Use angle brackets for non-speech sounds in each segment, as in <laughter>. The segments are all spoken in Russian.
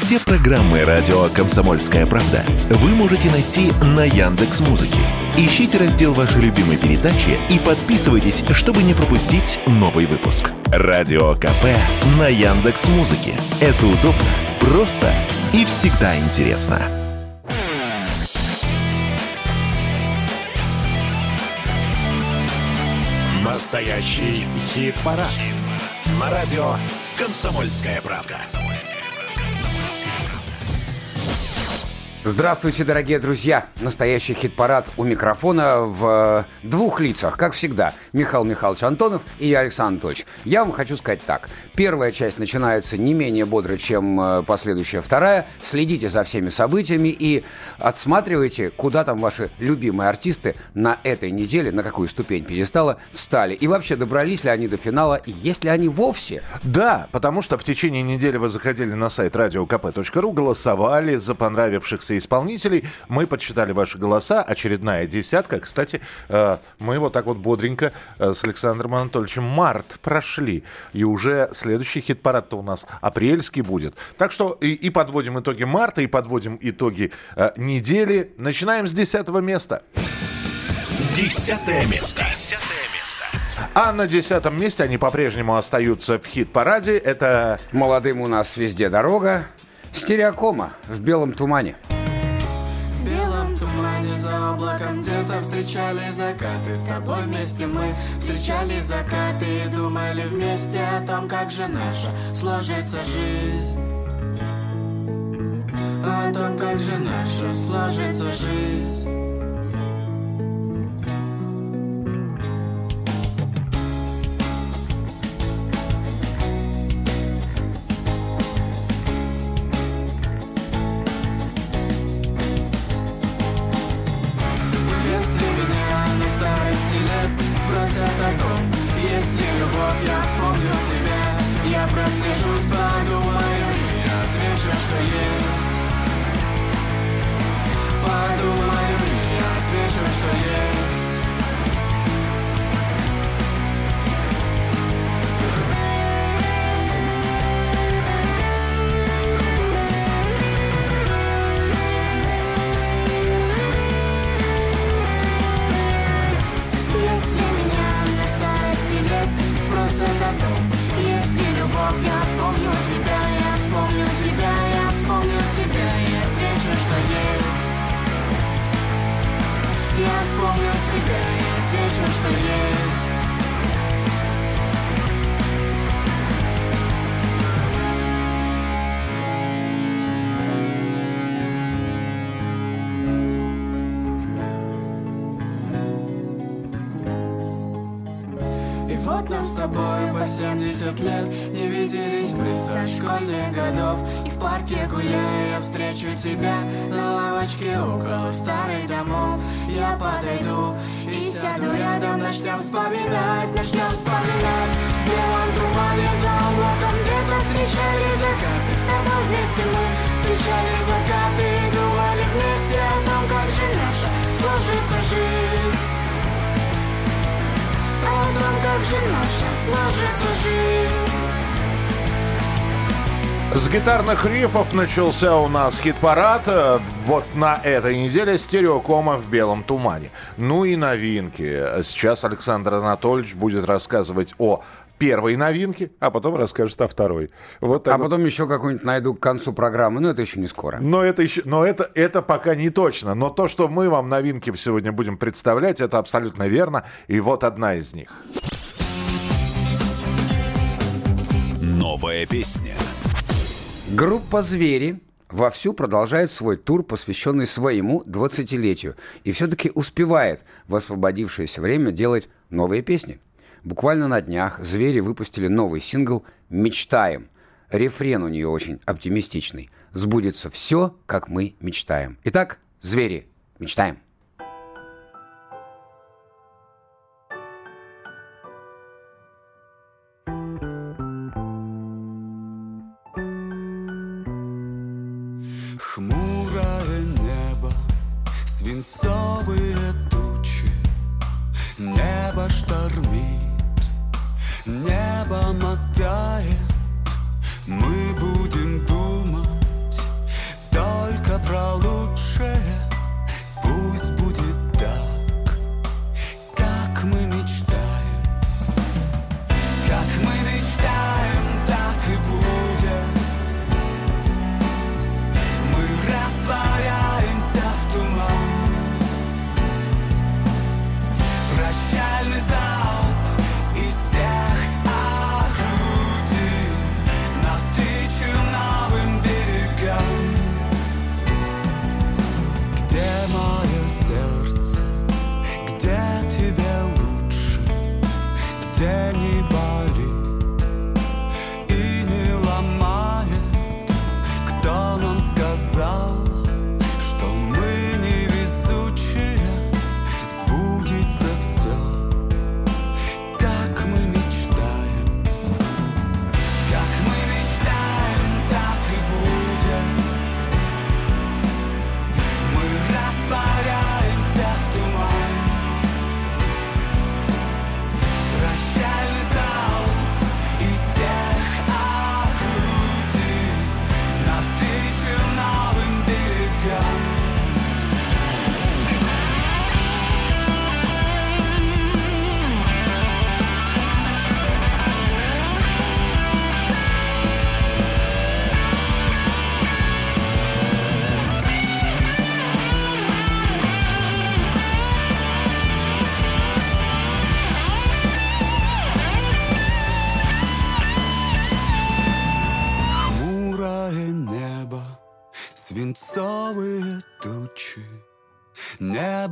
Все программы радио Комсомольская правда вы можете найти на Яндекс Музыке. Ищите раздел вашей любимой передачи и подписывайтесь, чтобы не пропустить новый выпуск. Радио КП на Яндекс Музыке. Это удобно, просто и всегда интересно. Настоящий хит-парад. Хит На радио «Комсомольская правда». Здравствуйте, дорогие друзья! Настоящий хит-парад у микрофона в э, двух лицах, как всегда. Михаил Михайлович Антонов и я, Александр Анатольевич. Я вам хочу сказать так. Первая часть начинается не менее бодро, чем э, последующая вторая. Следите за всеми событиями и отсматривайте, куда там ваши любимые артисты на этой неделе, на какую ступень перестала, встали. И вообще, добрались ли они до финала, и есть ли они вовсе? Да, потому что в течение недели вы заходили на сайт radiokp.ru, голосовали за понравившихся исполнителей. Мы подсчитали ваши голоса. Очередная десятка. Кстати, э, мы вот так вот бодренько э, с Александром Анатольевичем март прошли. И уже следующий хит-парад-то у нас апрельский будет. Так что и, и подводим итоги марта, и подводим итоги э, недели. Начинаем с десятого места. Десятое место. Десятое место. А на десятом месте они по-прежнему остаются в хит-параде. Это... Молодым у нас везде дорога. Стереокома в белом тумане облаком где-то встречали закаты. С тобой вместе мы встречали закаты И думали вместе о том, как же наша сложится жизнь. О том, как же наша сложится жизнь прослежусь, подумаю и отвечу, что есть. Подумаю и отвечу, что есть. Если меня на старости лет спросят о том, любовь, я вспомню тебя, я вспомню тебя, я вспомню тебя И отвечу, что есть. Я вспомню тебя и отвечу, что есть с тобой по 70 лет. Не виделись мы со школьных годов. И в парке гуляя я встречу тебя На лавочке около старых домов. Я подойду и сяду рядом Начнем вспоминать, начнем вспоминать. В белом тумане за облаком Где-то встречали закаты С тобой вместе мы встречали закаты И думали вместе о том, как же наша сложится жизнь о том, как же наша сложится жизнь. С гитарных рифов начался у нас хит-парад. Э, вот на этой неделе стереокома в белом тумане. Ну и новинки. Сейчас Александр Анатольевич будет рассказывать о первой новинке, а потом расскажет о второй. Вот а потом еще какую-нибудь найду к концу программы, но это еще не скоро. Но это еще, но это, это пока не точно. Но то, что мы вам новинки сегодня будем представлять, это абсолютно верно. И вот одна из них. Новая песня. Группа «Звери» вовсю продолжает свой тур, посвященный своему 20-летию. И все-таки успевает в освободившееся время делать новые песни. Буквально на днях «Звери» выпустили новый сингл «Мечтаем». Рефрен у нее очень оптимистичный. «Сбудется все, как мы мечтаем». Итак, «Звери», мечтаем.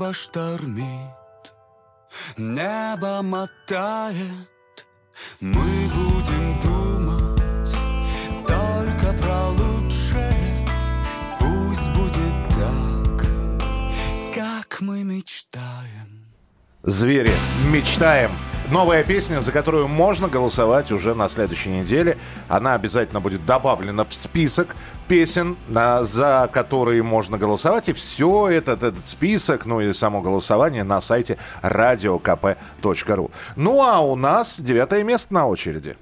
Небо штормит, небо мотает, мы будем думать только про лучшее. Пусть будет так, как мы мечтаем. Звери, мечтаем. Новая песня, за которую можно голосовать уже на следующей неделе. Она обязательно будет добавлена в список песен, на, за которые можно голосовать. И все этот, этот список, ну и само голосование на сайте radiokp.ru. Ну а у нас девятое место на очереди.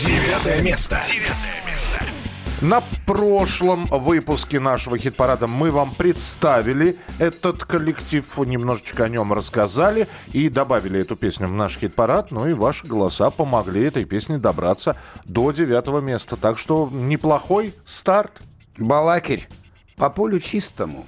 Девятое место. Девятое место. На прошлом выпуске нашего хит-парада мы вам представили этот коллектив, немножечко о нем рассказали и добавили эту песню в наш хит-парад. Ну и ваши голоса помогли этой песне добраться до девятого места. Так что неплохой старт. Балакирь по полю чистому.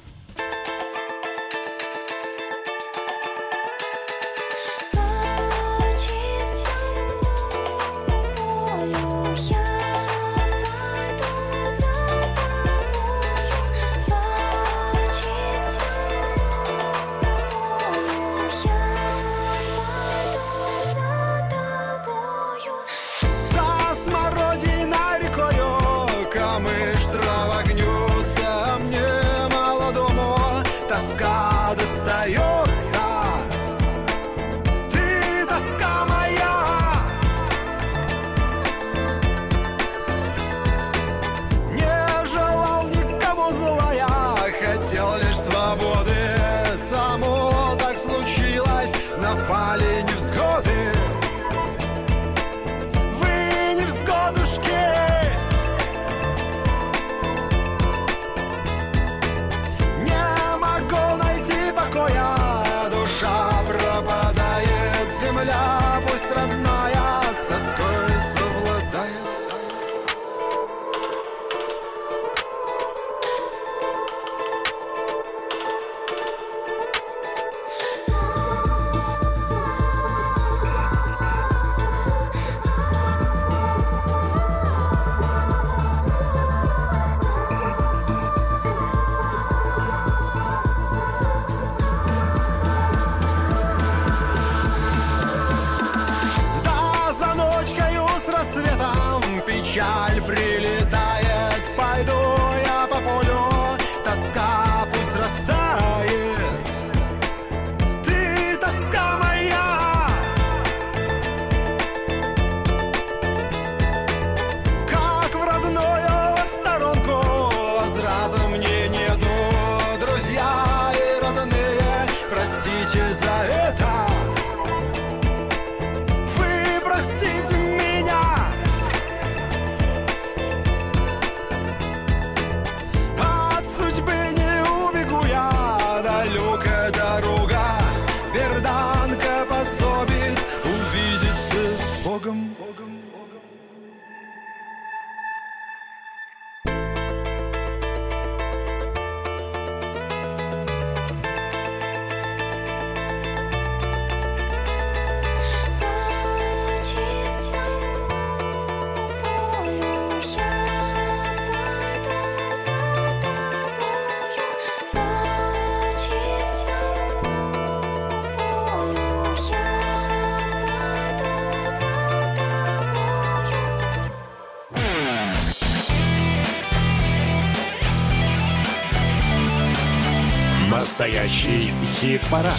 Хит-парад.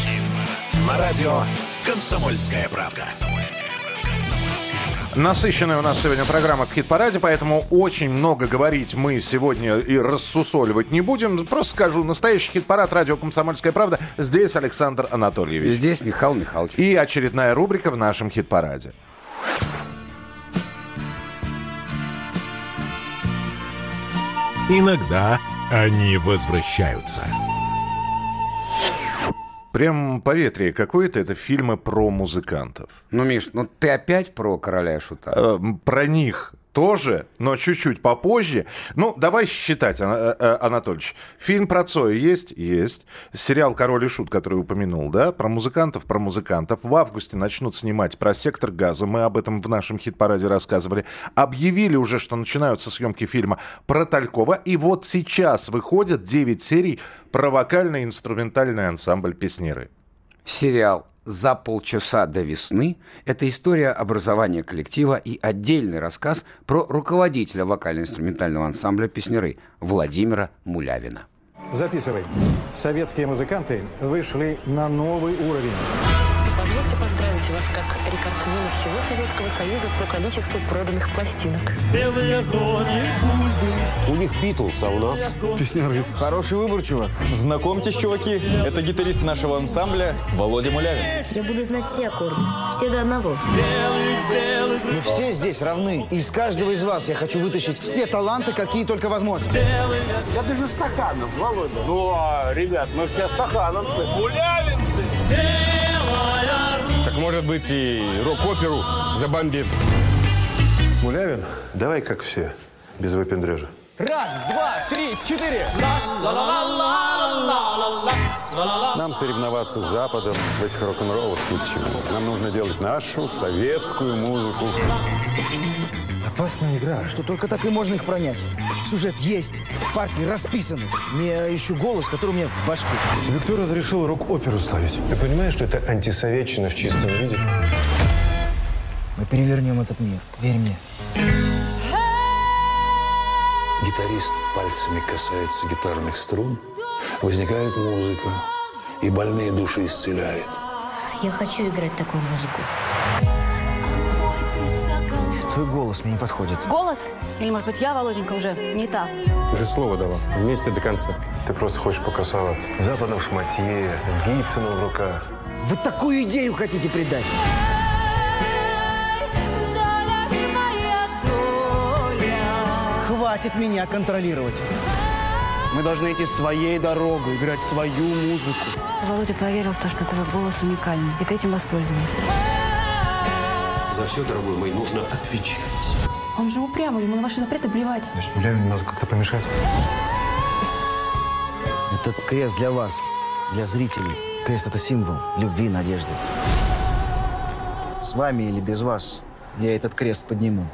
На радио «Комсомольская правда». Насыщенная у нас сегодня программа в хит-параде, поэтому очень много говорить мы сегодня и рассусоливать не будем. Просто скажу, настоящий хит-парад радио «Комсомольская правда». Здесь Александр Анатольевич. Здесь Михаил Михайлович. И очередная рубрика в нашем хит-параде. Иногда они возвращаются. Прям поветрие какое-то, это фильмы про музыкантов. Ну, Миш, ну ты опять про короля и шута? Э, Про них тоже, но чуть-чуть попозже. Ну, давай считать, э, э, Анатольевич. Фильм про Цоя есть? Есть. Сериал «Король и Шут», который упомянул, да? Про музыкантов, про музыкантов. В августе начнут снимать про «Сектор газа». Мы об этом в нашем хит-параде рассказывали. Объявили уже, что начинаются съемки фильма про Талькова. И вот сейчас выходят 9 серий про вокально-инструментальный ансамбль «Песнеры». Сериал «За полчаса до весны» – это история образования коллектива и отдельный рассказ про руководителя вокально-инструментального ансамбля «Песнеры» Владимира Мулявина. Записывай. Советские музыканты вышли на новый уровень. Позвольте поздравить вас как рекордсмена всего Советского Союза по количеству проданных пластинок. У них Битлз, а у нас... Песняры. Хороший выбор, чувак. Знакомьтесь, чуваки, это гитарист нашего ансамбля Володя Мулявин. Я буду знать все аккорды. Все до одного. Мы все здесь равны. Из каждого из вас я хочу вытащить все таланты, какие только возможно. Я даже стаканов, Володя. Ну, а, ребят, мы все стахановцы. Так может быть и рок-оперу забомбит. Мулявин, давай как все, без выпендрежа. Раз, два, три, четыре. Нам соревноваться с Западом в этих рок-н-роллах ни к чему. Нам нужно делать нашу советскую музыку. Опасная игра, что только так и можно их пронять. Сюжет есть, партии расписаны. Не ищу голос, который у меня в башке. Тебе кто разрешил рок-оперу ставить? Ты понимаешь, что это антисоветчина в чистом виде? Мы перевернем этот мир, верь мне. Гитарист пальцами касается гитарных струн, возникает музыка, и больные души исцеляет. Я хочу играть такую музыку. Твой голос мне не подходит. Голос? Или, может быть, я, Володенька, уже не та? Ты же слово давал. Вместе до конца. Ты просто хочешь покрасоваться. В западном шматье, с Гибсоном в руках. Вы такую идею хотите придать? Хватит меня контролировать. Мы должны идти своей дорогой, играть свою музыку. Володя поверил в то, что твой голос уникальный, и ты этим воспользовался. За все, дорогой мой, нужно отвечать. Он же упрямый, ему на ваши запреты плевать. Значит, Мулявину надо как-то помешать. Этот крест для вас, для зрителей. Крест – это символ любви, надежды. С вами или без вас я этот крест подниму.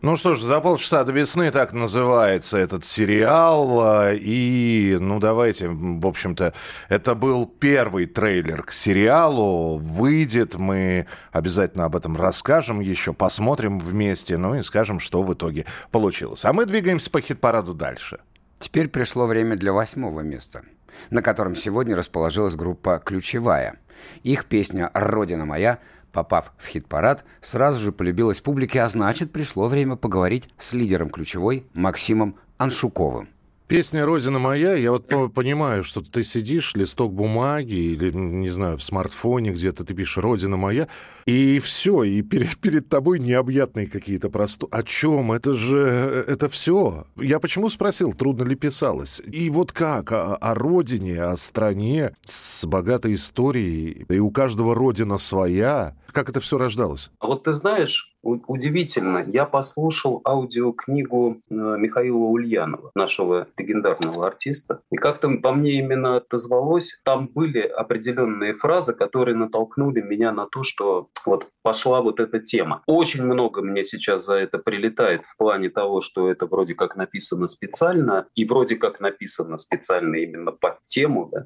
Ну что ж, за полчаса до весны так называется этот сериал. а, И, ну давайте, в общем-то, это был первый трейлер к сериалу. Выйдет, мы обязательно об этом расскажем еще, посмотрим вместе, ну и скажем, что в итоге получилось. А мы двигаемся по хит-параду дальше. Теперь пришло время для восьмого места, на котором сегодня расположилась группа «Ключевая». Их песня «Родина моя», попав в хит-парад, сразу же полюбилась публике, а значит, пришло время поговорить с лидером «Ключевой» Максимом Аншуковым. Песня «Родина моя», я вот по- понимаю, что ты сидишь, листок бумаги или, не знаю, в смартфоне где-то ты пишешь «Родина моя», и все, и перед, перед тобой необъятные какие-то просту. О чем? Это же, это все. Я почему спросил, трудно ли писалось? И вот как? О, о родине, о стране с богатой историей, и у каждого родина своя. Как это все рождалось? А вот ты знаешь, удивительно, я послушал аудиокнигу э, Михаила Ульянова, нашего легендарного артиста, и как-то во мне именно отозвалось, там были определенные фразы, которые натолкнули меня на то, что вот пошла вот эта тема. Очень много мне сейчас за это прилетает в плане того, что это вроде как написано специально, и вроде как написано специально именно под тему, да,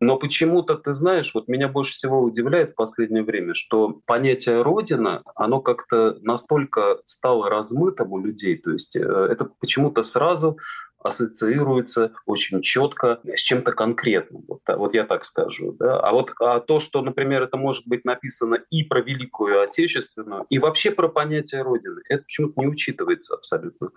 но почему-то, ты знаешь, вот меня больше всего удивляет в последнее время, что понятие «родина», оно как-то настолько стало размытым у людей, то есть э, это почему-то сразу ассоциируется очень четко с чем-то конкретным. Вот, та- вот я так скажу. Да? А вот а то, что, например, это может быть написано и про Великую Отечественную, и вообще про понятие Родины, это почему-то не учитывается абсолютно.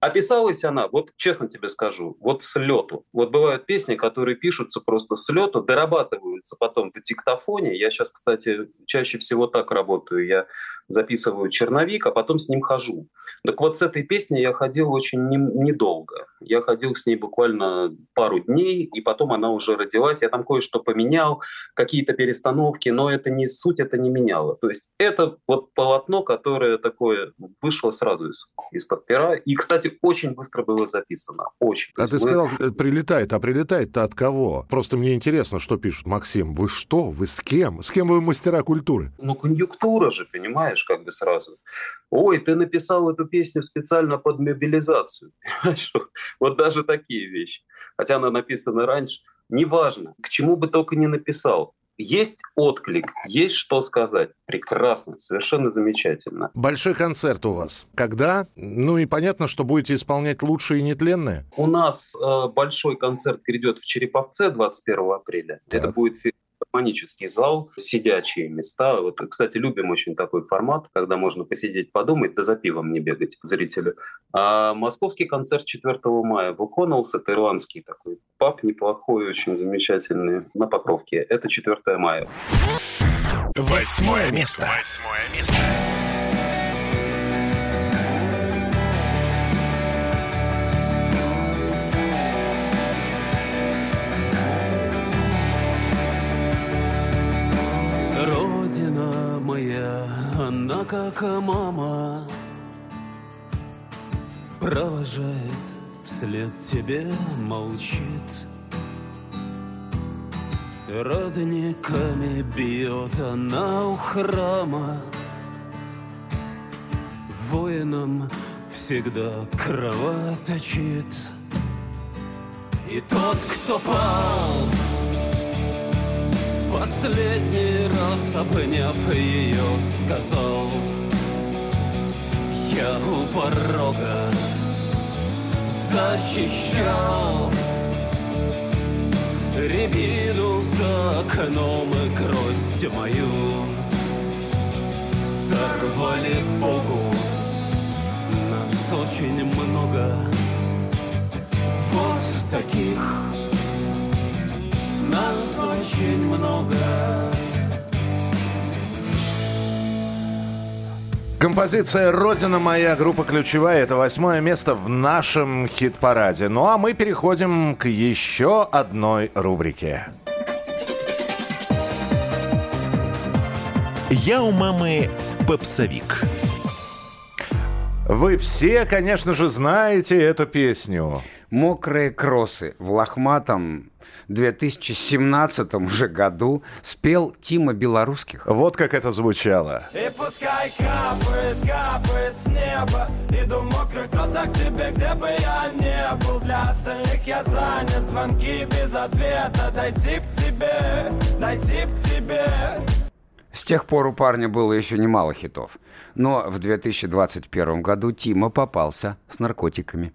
Описалась она, вот честно тебе скажу, вот с лету. Вот бывают песни, которые пишутся просто с лету, дорабатываются потом в диктофоне. Я сейчас, кстати, чаще всего так работаю. Я записываю черновик, а потом с ним хожу. Так вот с этой песней я ходил очень не- недолго. Я ходил с ней буквально пару дней, и потом она уже родилась. Я там кое-что поменял, какие-то перестановки, но это не суть, это не меняло. То есть это вот полотно, которое такое вышло сразу из, из-под пера. И, кстати, очень быстро было записано. Очень. А ты мы... сказал, э, прилетает. А прилетает-то от кого? Просто мне интересно, что пишут. Максим, вы что? Вы с кем? С кем вы мастера культуры? Ну, конъюнктура же, понимаешь, как бы сразу. Ой, ты написал эту песню специально под мобилизацию. <laughs> Вот даже такие вещи. Хотя она написана раньше. Неважно, к чему бы только не написал. Есть отклик, есть что сказать. Прекрасно, совершенно замечательно. Большой концерт у вас. Когда? Ну и понятно, что будете исполнять лучшие и нетленные. У нас э, большой концерт грядет в Череповце 21 апреля. Так. Это будет гармонический зал, сидячие места. Вот, кстати, любим очень такой формат, когда можно посидеть, подумать, да за пивом не бегать зрителю. А московский концерт 4 мая в Уконалс, это ирландский такой пап неплохой, очень замечательный, на Покровке. Это 4 мая. Восьмое место. Восьмое место. Моя, она как мама Провожает вслед тебе, молчит. Родниками бьет она у храма. Воинам всегда кровоточит. И тот, кто пал Последний раз обняв ее, сказал Я у порога защищал Рябину за окном и гроздь мою. Сорвали Богу Нас очень много. Вот таких Нас очень много Композиция «Родина моя», группа «Ключевая» — это восьмое место в нашем хит-параде. Ну а мы переходим к еще одной рубрике. Я у мамы попсовик. Вы все, конечно же, знаете эту песню. «Мокрые кроссы» в лохматом 2017 уже году спел Тима Белорусских. Вот как это звучало. И пускай капает, капает с неба Иду в мокрых кроссах к тебе, где бы я не был Для остальных я занят, звонки без ответа Дойти к тебе, дойти к тебе с тех пор у парня было еще немало хитов. Но в 2021 году Тима попался с наркотиками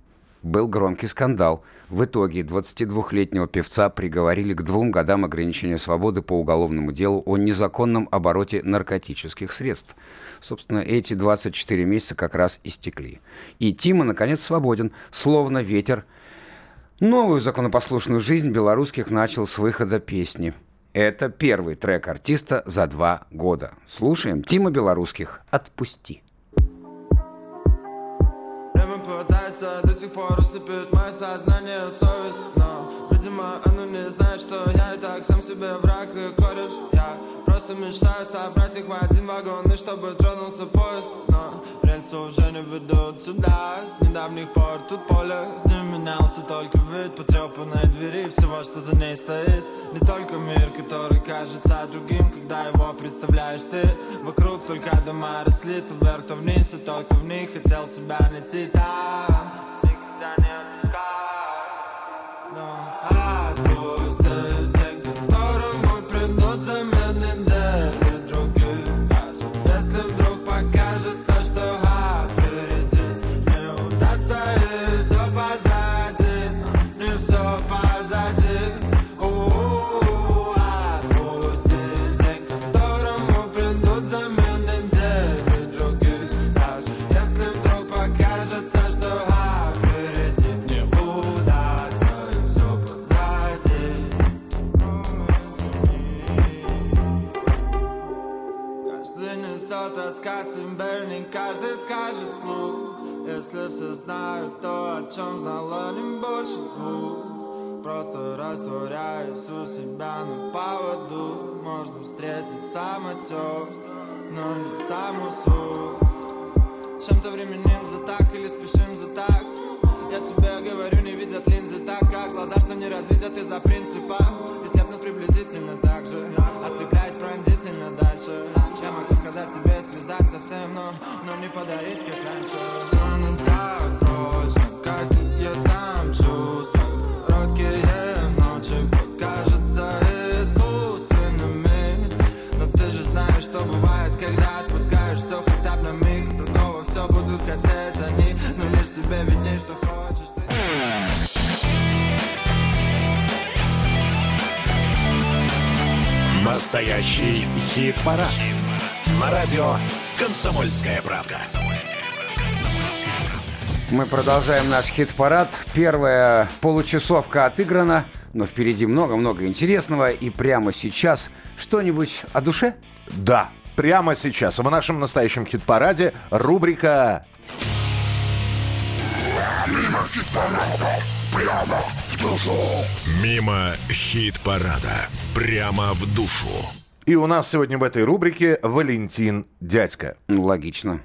был громкий скандал. В итоге 22-летнего певца приговорили к двум годам ограничения свободы по уголовному делу о незаконном обороте наркотических средств. Собственно, эти 24 месяца как раз истекли. И Тима, наконец, свободен, словно ветер. Новую законопослушную жизнь белорусских начал с выхода песни. Это первый трек артиста за два года. Слушаем Тима Белорусских «Отпусти». Пытается до сих пор усыпить мое сознание совесть. Но, видимо, оно не знает, что я и так сам себе враг и кореш. Я просто мечтаю собрать их в один вагон И чтобы тронулся поезд. Но рельсы уже не ведут сюда С недавних пор тут поле. Не менялся только вид потрепанной двери Всего, что за ней стоит. Не только мир, который кажется другим Когда его представляешь ты Вокруг только дома росли То вверх, то вниз И тот, кто в них хотел себя найти. Там Никогда не знают, то о чем знала не больше двух. Просто растворяюсь у себя на поводу. Можно встретить тёж, но не саму суть Чем-то временем за так или спешим за так. Я тебе говорю, не видят линзы так, как глаза, что не развидят из-за принципа. И слепнут приблизительно так же, ослепляясь пронзительно дальше. Я могу сказать тебе связаться всем, но, но не подарить, как раньше Настоящий хит-парад. На радио «Комсомольская правда». Мы продолжаем наш хит-парад. Первая получасовка отыграна, но впереди много-много интересного. И прямо сейчас что-нибудь о душе? Да, прямо сейчас в нашем настоящем хит-параде рубрика Мимо хит-парада, прямо в душу. Мимо хит-парада, прямо в душу. И у нас сегодня в этой рубрике Валентин Дядька. Ну, логично.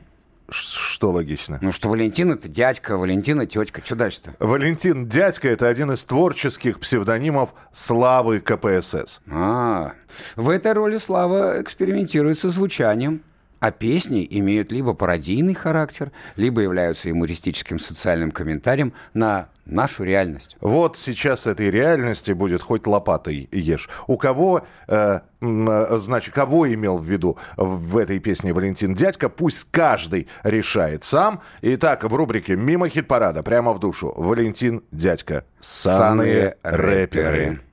Что логично? Ну, что Валентин это дядька, Валентина тетка. Что дальше-то? Валентин Дядька – это один из творческих псевдонимов славы КПСС. А, в этой роли Слава экспериментирует со звучанием. А песни имеют либо пародийный характер, либо являются юмористическим социальным комментарием на нашу реальность. Вот сейчас этой реальности будет хоть лопатой ешь. У кого, э, э, значит, кого имел в виду в этой песне Валентин Дядька, пусть каждый решает сам. Итак, в рубрике «Мимо хит-парада» прямо в душу Валентин Дядька. Санные рэперы. Протестная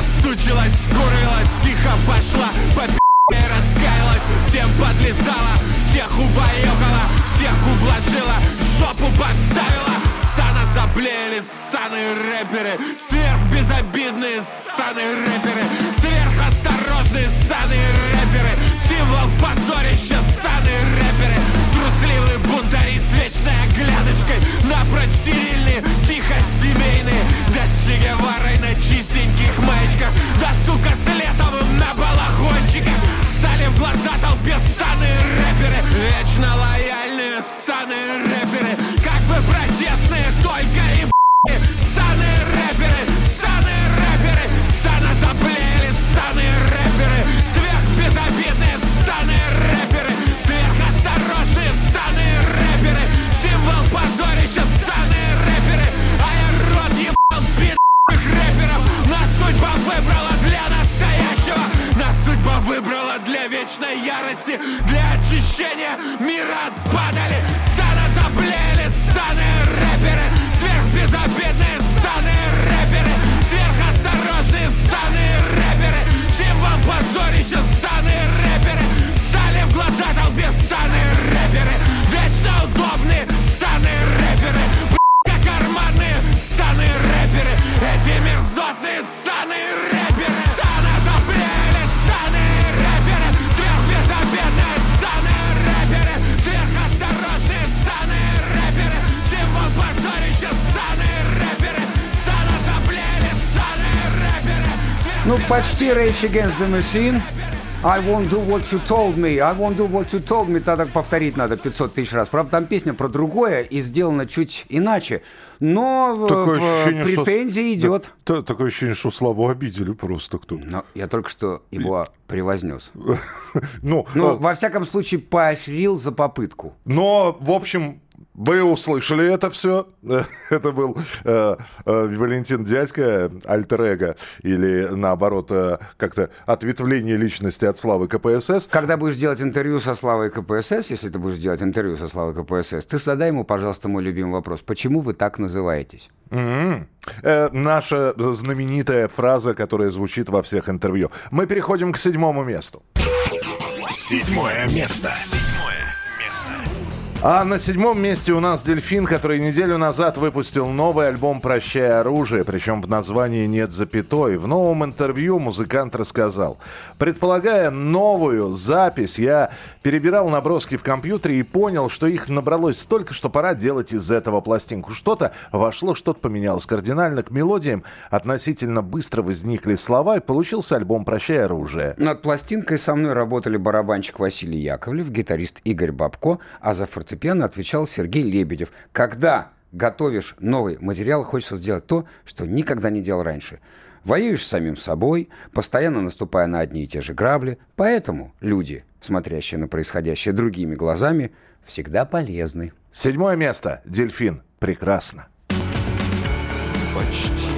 музыка сучилась, скурилась, тихо пошла по раскаялась, всем подлезала, всех убаюкала, всех ублажила, жопу подставила, сана заблеяли, ссаные рэперы, сверхбезобидные ссаные рэперы, сверхосторожные ссаные рэперы, символ позорища ссаные рэперы, трусливые бунтари с вечной оглядочкой, напрочь стерильные, тихо семейные, Геварой на чистеньких маечках, да сука с летовым на балахончиках, ссали в глаза толпе ссаные рэперы, вечно лояльные вечной ярости, для очищения мира падали, сана заблеяли ссаные почти Rage Against the Machine. I won't do what you told me. I won't do what you told me. Тогда повторить надо 500 тысяч раз. Правда, там песня про другое и сделана чуть иначе. Но в- Такое ощущение, что- претензии идет. Да, та- такое ощущение, что Славу обидели просто кто. Но я только что его превознес. <laughs> Ну, Ну, э, во всяком случае, поощрил за попытку. Но, в общем, вы услышали это все. <laughs> Это был э, э, Валентин Дядька, альтер или наоборот, э, как-то ответвление личности от славы КПСС. Когда будешь делать интервью со Славой КПСС, если ты будешь делать интервью со Славой КПСС, ты задай ему, пожалуйста, мой любимый вопрос. Почему вы так называетесь? Мгм. Э, наша знаменитая фраза, которая звучит во всех интервью. Мы переходим к седьмому месту. Седьмое место. Седьмое место. А на седьмом месте у нас «Дельфин», который неделю назад выпустил новый альбом «Прощай оружие», причем в названии нет запятой. В новом интервью музыкант рассказал. Предполагая новую запись, я перебирал наброски в компьютере и понял, что их набралось столько, что пора делать из этого пластинку. Что-то вошло, что-то поменялось кардинально. К мелодиям относительно быстро возникли слова, и получился альбом «Прощай оружие». Над пластинкой со мной работали барабанщик Василий Яковлев, гитарист Игорь Бабко, а за фортепиано отвечал Сергей Лебедев. Когда готовишь новый материал, хочется сделать то, что никогда не делал раньше. Воюешь с самим собой, постоянно наступая на одни и те же грабли. Поэтому люди, смотрящие на происходящее другими глазами, всегда полезны. Седьмое место. «Дельфин». Прекрасно. Почти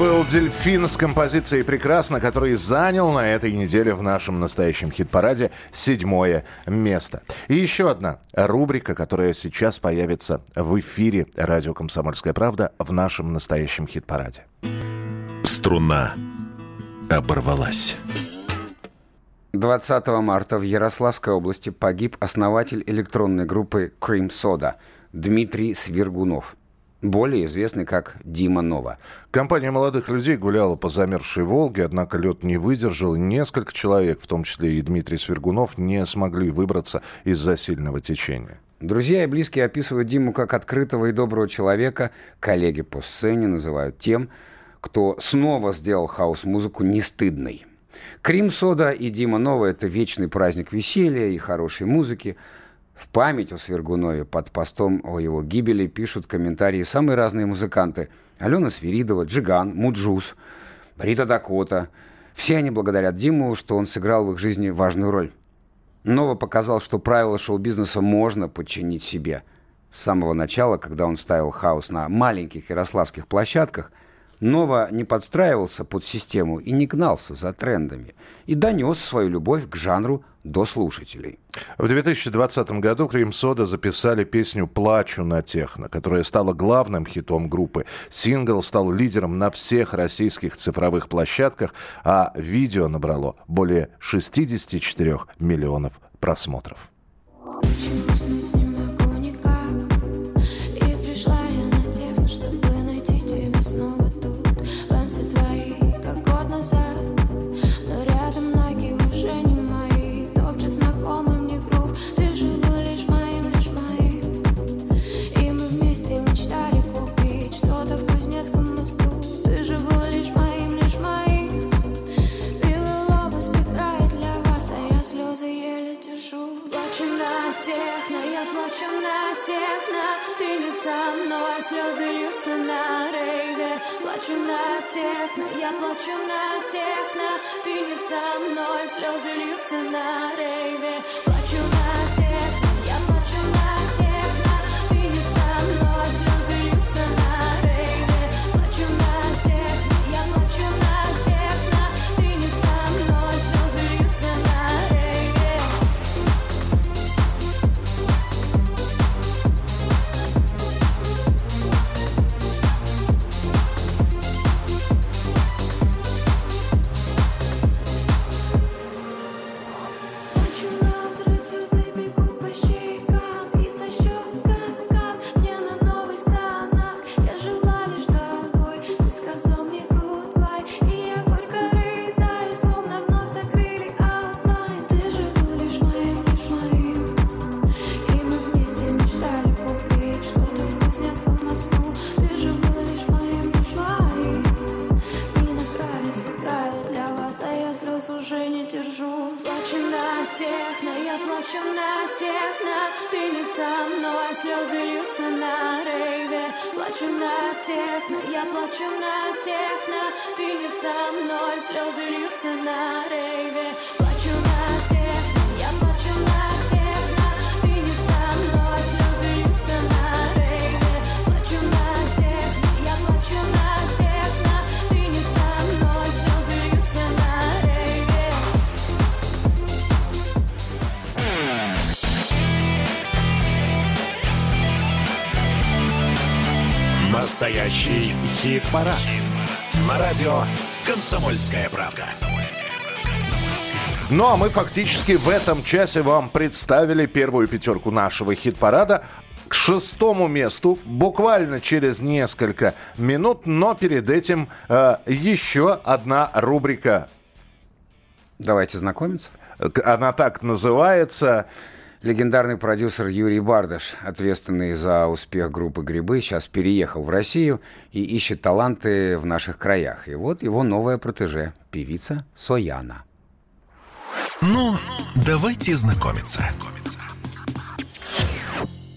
был «Дельфин» с композицией «Прекрасно», который занял на этой неделе в нашем настоящем хит-параде седьмое место. И еще одна рубрика, которая сейчас появится в эфире радио «Комсомольская правда» в нашем настоящем хит-параде. Струна оборвалась. 20 марта в Ярославской области погиб основатель электронной группы Cream Soda Дмитрий Свергунов, более известный как Дима Нова. Компания молодых людей гуляла по замерзшей Волге, однако лед не выдержал. Несколько человек, в том числе и Дмитрий Свергунов, не смогли выбраться из-за сильного течения. Друзья и близкие описывают Диму как открытого и доброго человека. Коллеги по сцене называют тем, кто снова сделал хаос-музыку нестыдной. Крим Сода и Дима Нова – это вечный праздник веселья и хорошей музыки. В память о Свиргунове под постом о его гибели пишут комментарии самые разные музыканты. Алена Свиридова, Джиган, Муджус, Рита Дакота. Все они благодарят Диму, что он сыграл в их жизни важную роль. Нова показал, что правила шоу-бизнеса можно подчинить себе. С самого начала, когда он ставил хаос на маленьких ярославских площадках, Нова не подстраивался под систему и не гнался за трендами, и донес свою любовь к жанру до слушателей. В 2020 году Крим Сода записали песню «Плачу на техно», которая стала главным хитом группы. Сингл стал лидером на всех российских цифровых площадках, а видео набрало более 64 миллионов просмотров. Уснуть на техно, я плачу на техно Ты не со мной, слезы льются на рейве я плачу на техно Ты не со мной, слезы льются на рейве Плачу на техно, я плачу на техно Ты не со мной, слезы льются на рейве Плачу на техно, Настоящий хит-парад. На радио «Комсомольская правда». Ну а мы фактически в этом часе вам представили первую пятерку нашего хит-парада. К шестому месту буквально через несколько минут, но перед этим э, еще одна рубрика. Давайте знакомиться. Она так называется. Легендарный продюсер Юрий Бардаш, ответственный за успех группы «Грибы», сейчас переехал в Россию и ищет таланты в наших краях. И вот его новая протеже, певица Сояна. Ну, давайте знакомиться.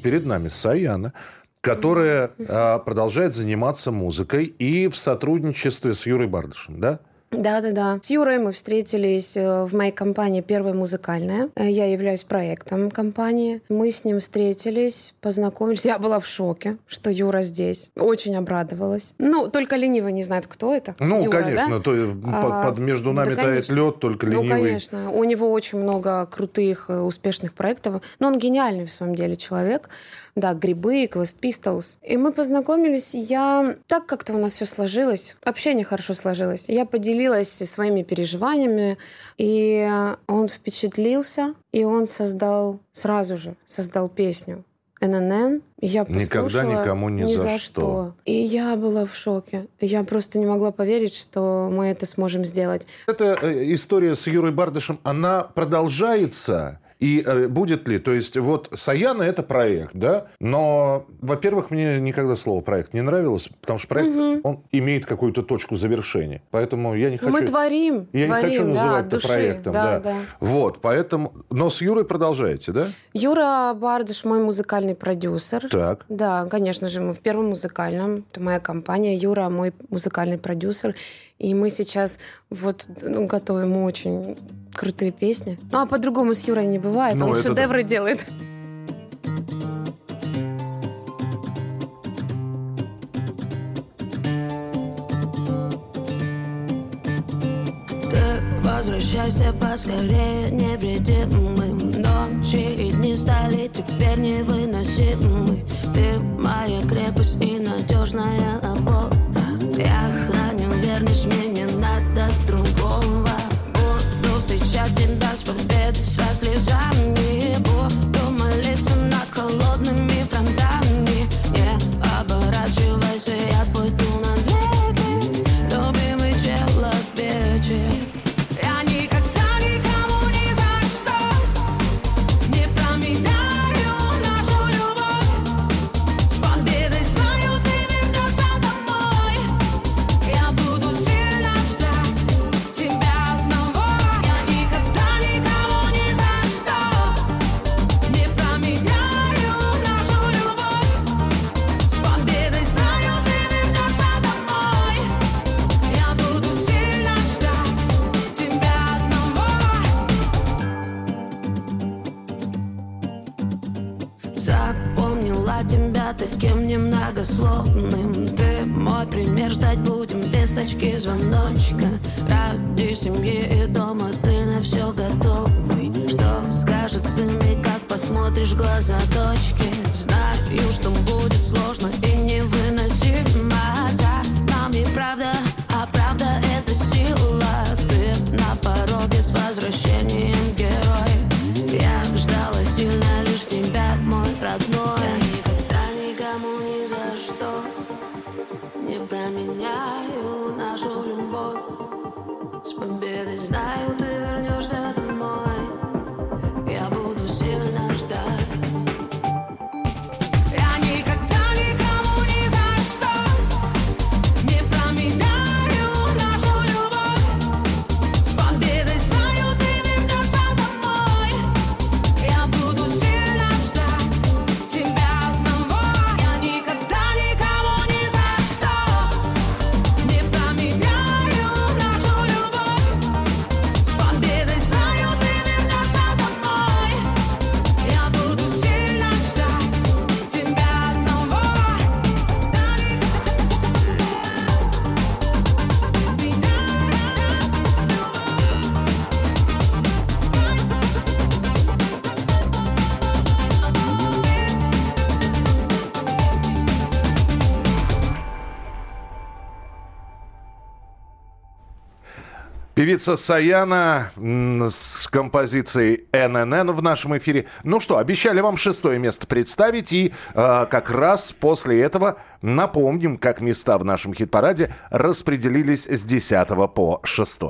Перед нами Саяна, которая э, продолжает заниматься музыкой и в сотрудничестве с Юрой Бардашем, да? Да, да, да. С Юрой мы встретились э, в моей компании «Первая музыкальная». Э, Я являюсь проектом компании. Мы с ним встретились, познакомились. Я была в шоке, что Юра здесь. Очень обрадовалась. Ну, только ленивый не знает, кто это. Ну, Юра, конечно, да? то, А, под, под между нами да, тает лед, только Ну, ленивый. конечно. У него очень много крутых, э, успешных проектов. Но он гениальный в своем деле человек. Да, грибы, Quest Pistols. И мы познакомились. Я... Так как-то у нас все сложилось. Общение хорошо сложилось. Я поделилась своими переживаниями. И он впечатлился. И он создал... Сразу же создал песню. ННН. Я Никогда послушала никому ни ни за за что. что. И я была в шоке. Я просто не могла поверить, что мы это сможем сделать. Эта э, история с Юрой Бардышем, она продолжается. И э, будет ли? То есть вот Саяна это проект, да? Но, во-первых, мне никогда слово проект не нравилось, потому что проект, он имеет какую-то точку завершения. Поэтому я не хочу... Мы творим, Я творим, не хочу да, называть от это проектом, да. да, да. Вот, поэтому... Но с Юрой продолжаете, да? Юра Бардыш мой музыкальный продюсер. Так. Да, конечно же, мы в первом музыкальном. Это моя компания. Юра мой музыкальный продюсер. И мы сейчас вот ну, готовим очень крутые песни. Ну, а по-другому с Юрой не бывает. Ну, Он это да. шедевры делает. Так возвращайся поскорее невредимым Ночи и дни стали теперь невыносимы Ты моя крепость и надежная опора Я храню верность, мне не надо другого встречать тебя с слезами Буду молиться над холодными фронтами Певица Саяна с композицией ННН в нашем эфире. Ну что, обещали вам шестое место представить. И э, как раз после этого напомним, как места в нашем хит-параде распределились с 10 по 6.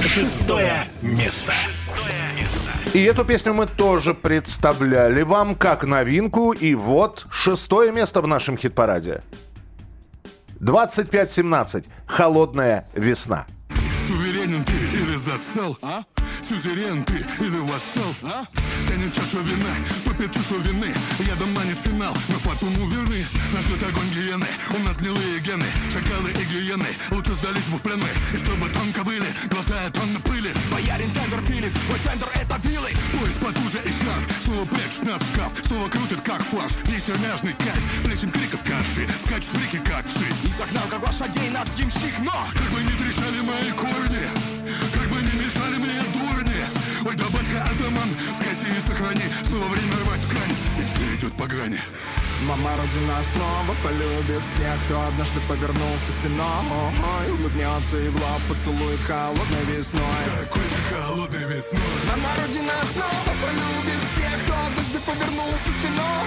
Шестое место. И эту песню мы тоже представляли вам как новинку. И вот шестое место в нашем хит-параде. 25-17. Холодная весна. Суверенен ты или засел? А? Сюзерен ты или вассал? А? Тянет чашу вина, топит чувство вины. Ядом манит финал, но фатуму верны Нас ждет огонь гиены, у нас гнилые гены. Шакалы и гиены, лучше сдались бы в плены И чтобы тонко выли, глотая тонны пыли. Боярин тендер пилит, мой тендер это вилы. Поезд потуже и шарф, снова нас в шкаф. Снова крутит как фарш, весь мяжный кайф. Плещем криков каши, скачет прики как вши И загнал как лошадей нас ямщик, но! Как бы не трещали мои корни Как бы да батька атаман, скоси и сохрани. Снова время рвать ткань, и все идет по грани. Мама Родина снова полюбит всех, кто однажды повернулся спиной. Улыбнется и в лоб поцелует холодной весной. Такой же холодной весной. Мама Родина снова полюбит всех, кто однажды повернулся спиной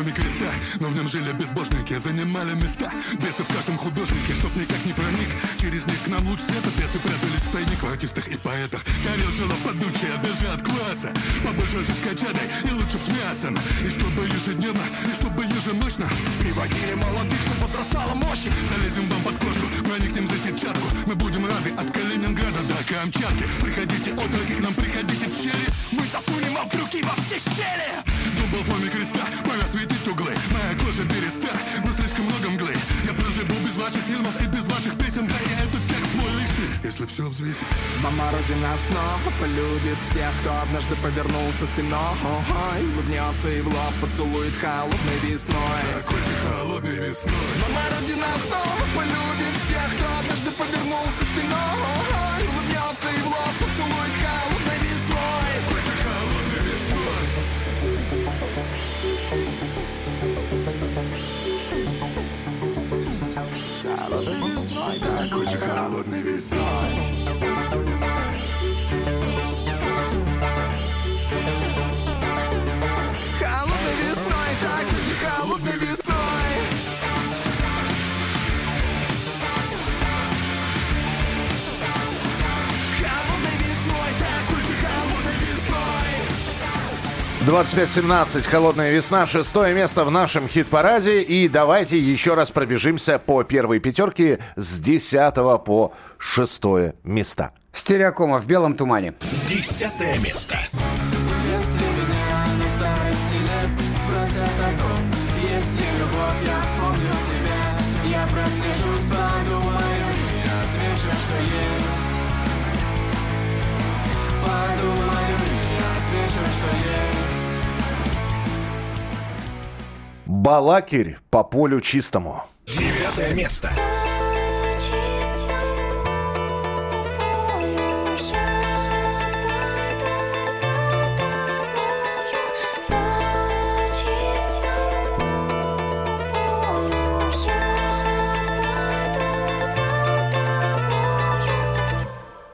Форме креста, но в нем жили безбожники Занимали места, бесы в каждом художнике Чтоб никак не проник, через них к нам луч света Бесы прятались. в тайник в артистах и поэтах. Карел жила подучая, бежи от класса. Побольше же с и лучше с мясом. И чтобы ежедневно, и чтобы ежемощно Приводили молодых, чтоб возрастала мощь. Залезем вам под кожу, проникнем за сетчатку. Мы будем рады от Калининграда до Камчатки. Приходите, отроки, к нам приходите в щели Мы засунем вам крюки во все щели. В форме креста, пора светить углы. Моя кожа береста, но слишком много мглы. Я проживу без ваших фильмов и без ваших песен если все взвесить. Мама Родина снова полюбит всех, кто однажды повернулся спиной. Улыбнется и в лоб поцелует холодной весной. Такой же холодной весной? Мама Родина снова полюбит всех, кто однажды повернулся спиной. Улыбнется и в лоб поцелует холодной весной. Такой же холодной весной? Холодной весной, такой же холодной весной 25-17. Холодная весна. Шестое место в нашем хит-параде. И давайте еще раз пробежимся по первой пятерке с 10 по шестое места. Стереокома в белом тумане. Десятое место. Если меня на старости лет спросят о том, есть ли любовь, я вспомню тебя. Я прослежусь, подумаю и отвечу, что есть. Подумаю и отвечу, что есть. Балакирь по полю чистому. Девятое место.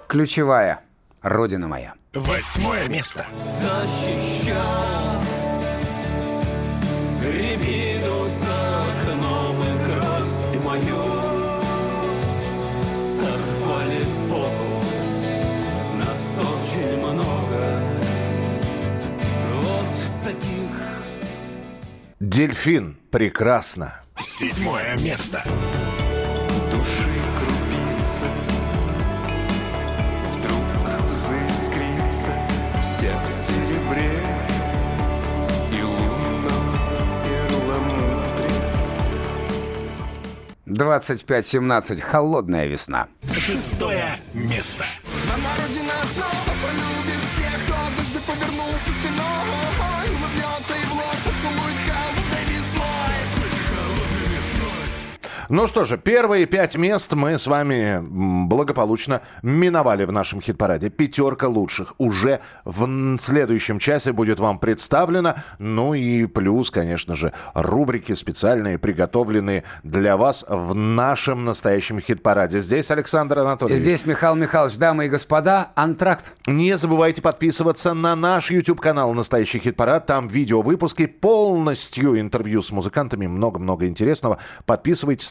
Ключевая. Родина моя. Восьмое место. Защищал рябину за окном и красть мою Сорвали Богу, нас очень много Вот таких Дельфин. Прекрасно. Седьмое место. Души 25-17. Холодная весна. Шестое место. Мама Родина снова полюбит всех, кто однажды повернулся спиной Ну что же, первые пять мест мы с вами благополучно миновали в нашем хит-параде. Пятерка лучших уже в следующем часе будет вам представлена. Ну и плюс, конечно же, рубрики специальные, приготовленные для вас в нашем настоящем хит-параде. Здесь Александр Анатольевич. Здесь Михаил Михайлович, дамы и господа, антракт. Не забывайте подписываться на наш YouTube-канал «Настоящий хит-парад». Там видео-выпуски, полностью интервью с музыкантами, много-много интересного. Подписывайтесь,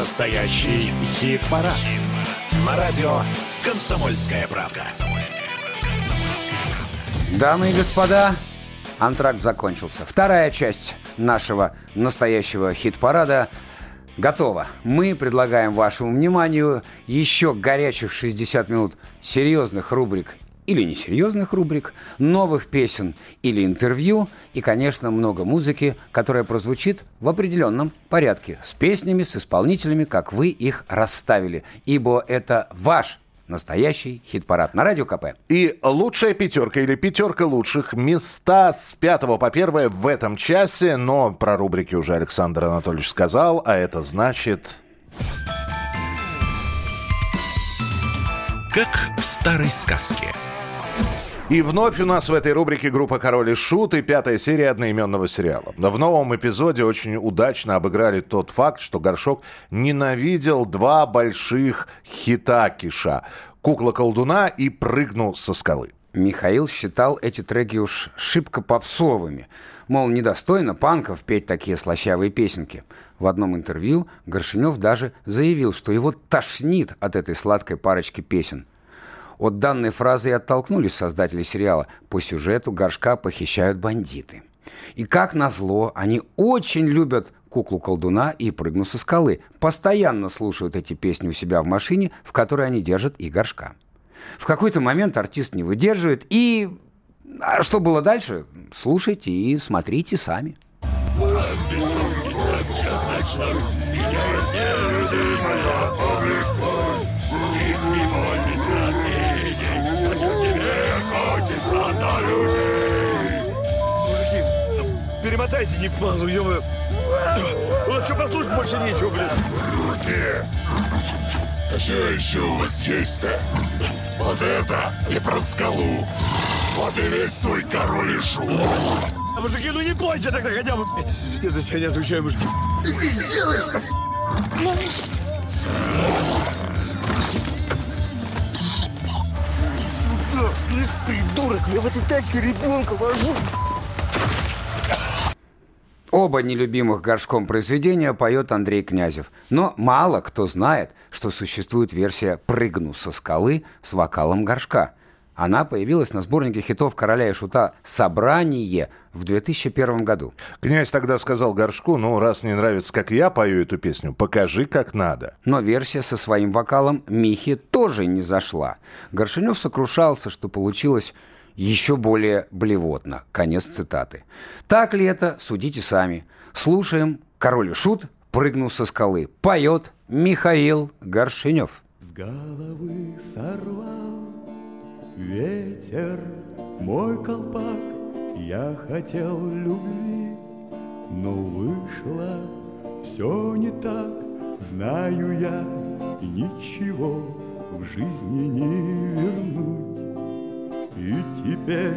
Настоящий хит-парад. На радио «Комсомольская правда». Дамы и господа, антракт закончился. Вторая часть нашего настоящего хит-парада готова. Мы предлагаем вашему вниманию еще горячих 60 минут серьезных рубрик или несерьезных рубрик, новых песен или интервью и, конечно, много музыки, которая прозвучит в определенном порядке, с песнями, с исполнителями, как вы их расставили, ибо это ваш настоящий хит-парад на Радио КП. И лучшая пятерка или пятерка лучших места с пятого по первое в этом часе. Но про рубрики уже Александр Анатольевич сказал, а это значит... Как в старой сказке. И вновь у нас в этой рубрике группа «Король и Шут» и пятая серия одноименного сериала. В новом эпизоде очень удачно обыграли тот факт, что Горшок ненавидел два больших хита Киша «Кукла-колдуна» и «Прыгнул со скалы». Михаил считал эти треки уж шибко попсовыми. Мол, недостойно панков петь такие слащавые песенки. В одном интервью Горшинев даже заявил, что его тошнит от этой сладкой парочки песен. От данной фразы и оттолкнулись создатели сериала. По сюжету Горшка похищают бандиты. И как назло, они очень любят куклу-колдуна и прыгну со скалы. Постоянно слушают эти песни у себя в машине, в которой они держат и Горшка. В какой-то момент артист не выдерживает и... А что было дальше? Слушайте и смотрите сами. Перемотайте не в пару, ё У нас что, послушать больше нечего, блин. Руки. А что еще у вас есть-то? Вот это и про скалу. Вот и весь твой король и шут. А, Мужики, ну не пойте тогда хотя бы. Я до себя не отвечаю, мужики. И ты сделаешь? Сюда, слышь, придурок, я в этой тачке ребенка вожу. Оба нелюбимых горшком произведения поет Андрей Князев. Но мало кто знает, что существует версия «Прыгну со скалы» с вокалом горшка. Она появилась на сборнике хитов «Короля и Шута» «Собрание» в 2001 году. Князь тогда сказал Горшку, ну, раз не нравится, как я пою эту песню, покажи, как надо. Но версия со своим вокалом Михи тоже не зашла. Горшинев сокрушался, что получилось еще более блевотно. Конец цитаты. Так ли это, судите сами. Слушаем «Король и Шут» прыгнул со скалы. Поет Михаил Горшинев. С головы сорвал ветер мой колпак, я хотел любви, но вышло все не так, знаю я, ничего в жизни не вернуть. И теперь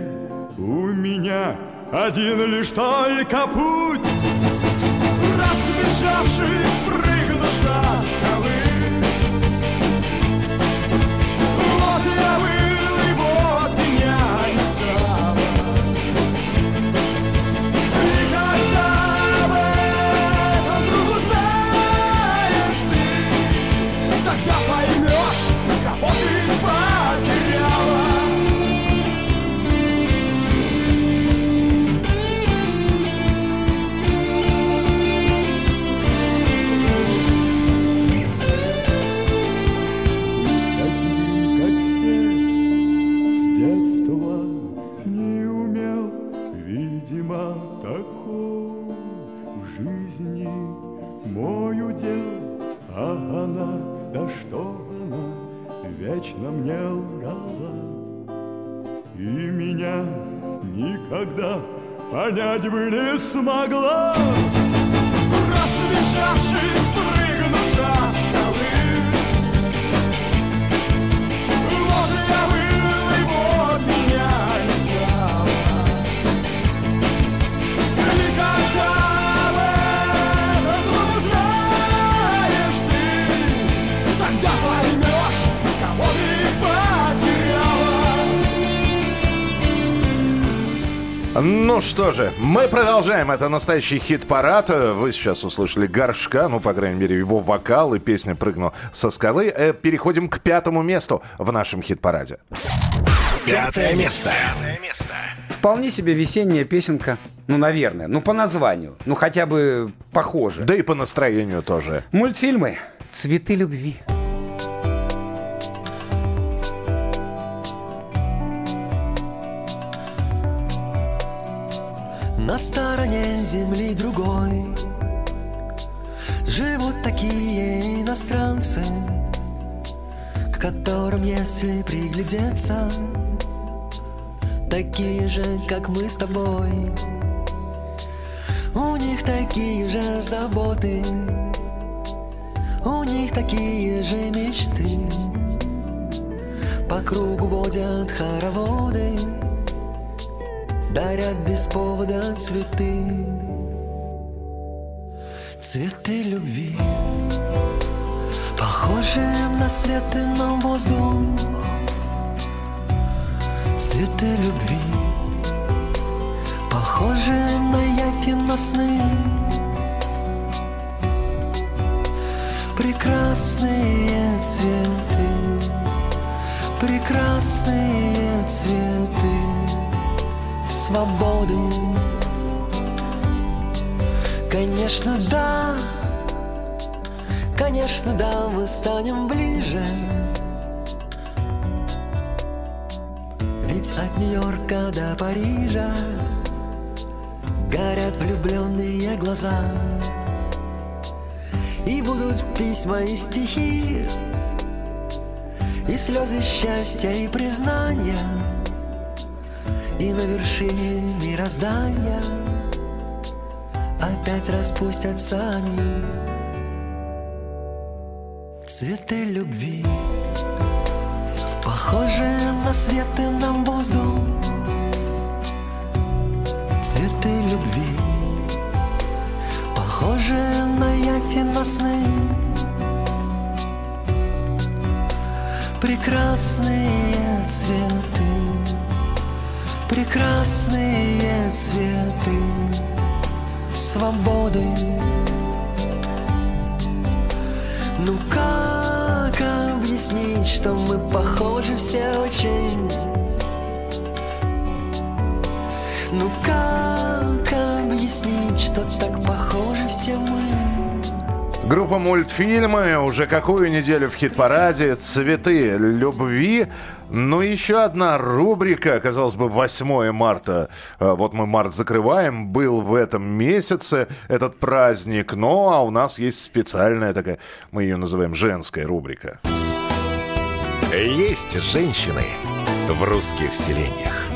у меня один лишь только путь, разбежавшись, прыгну со скалы. Вот я был, никогда понять бы не смогла. Разбежавшись, Ну что же, мы продолжаем. Это настоящий хит-парад. Вы сейчас услышали Горшка, ну, по крайней мере, его вокал и песня «Прыгну со скалы». Э, Переходим к пятому месту в нашем хит-параде. Пятое место. Вполне себе весенняя песенка. Ну, наверное. Ну, по названию. Ну, хотя бы похоже. Да и по настроению тоже. Мультфильмы «Цветы любви». На стороне земли другой. Живут такие иностранцы К которым, если приглядеться Такие же, как мы с тобой. У них такие же заботы У них такие же мечты. По кругу водят хороводы Дарят без повода цветы. Цветы любви Похожи на свет на воздух. Цветы любви Похожи на явь на сны. Прекрасные цветы Прекрасные цветы свободы. Конечно, да, конечно, да, мы станем ближе. Ведь от Нью-Йорка до Парижа горят влюбленные глаза. И будут письма и стихи, и слезы счастья и признания — и на вершине мироздания Опять распустятся они. Цветы любви Похожи на свет на воздух. Цветы любви Похожие на явь и на сны. Прекрасные цветы Прекрасные цветы Свободы. Ну как объяснить, что мы похожи все очень? Ну как Группа мультфильмы уже какую неделю в хит-параде «Цветы любви». Ну, еще одна рубрика, казалось бы, 8 марта. Э, Вот мы март закрываем. Был в этом месяце этот праздник. Ну, а у нас есть специальная такая, мы ее называем женская рубрика. Есть женщины в русских селениях.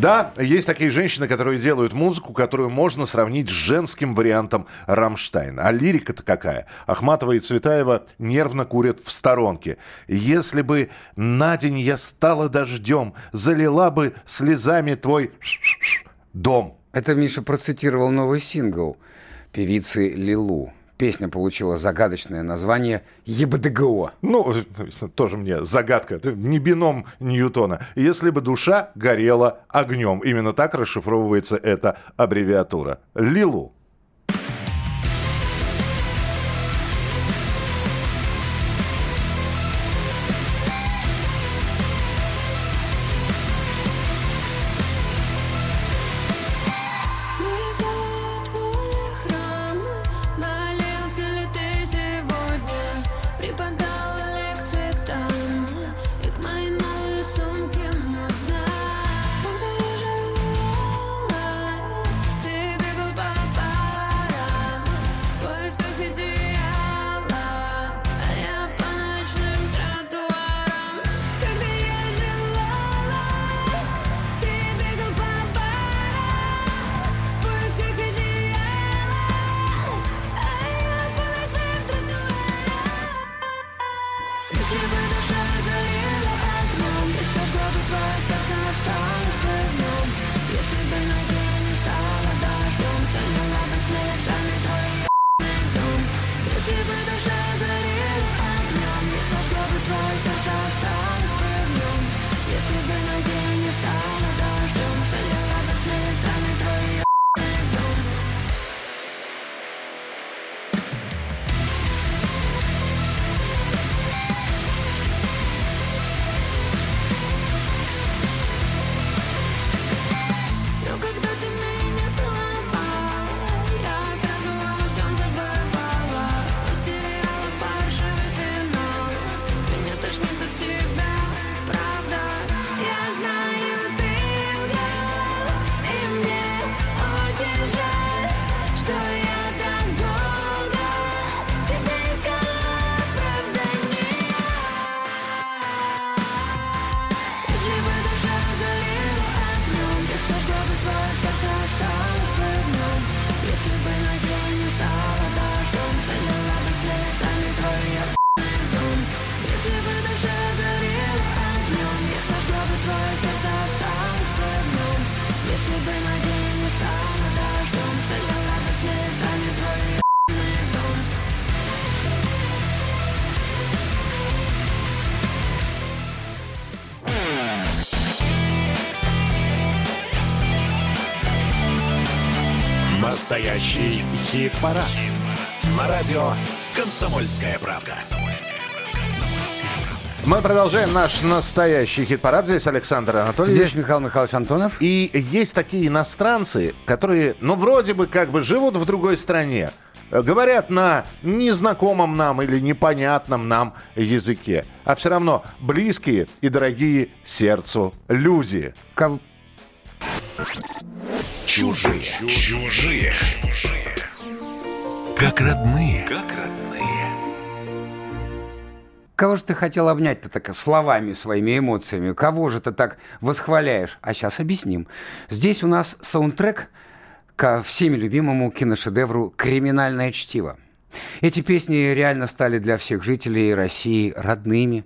Да, есть такие женщины, которые делают музыку, которую можно сравнить с женским вариантом Рамштайн. А лирика-то какая? Ахматова и Цветаева нервно курят в сторонке. Если бы на день я стала дождем, залила бы слезами твой дом. Это Миша процитировал новый сингл певицы Лилу. Песня получила загадочное название ЕБДГО. Ну, тоже мне загадка. Это не бином Ньютона. Если бы душа горела огнем. Именно так расшифровывается эта аббревиатура. Лилу. Настоящий хит-парад. На радио «Комсомольская правда». Мы продолжаем наш настоящий хит-парад. Здесь Александр Анатольевич. Здесь Михаил Михайлович Антонов. И есть такие иностранцы, которые, ну, вроде бы как бы живут в другой стране. Говорят на незнакомом нам или непонятном нам языке. А все равно близкие и дорогие сердцу люди. Чужие. Чужие. Как родные. Как родные. Кого же ты хотел обнять-то так словами, своими эмоциями? Кого же ты так восхваляешь? А сейчас объясним. Здесь у нас саундтрек ко всеми любимому киношедевру «Криминальное чтиво». Эти песни реально стали для всех жителей России родными.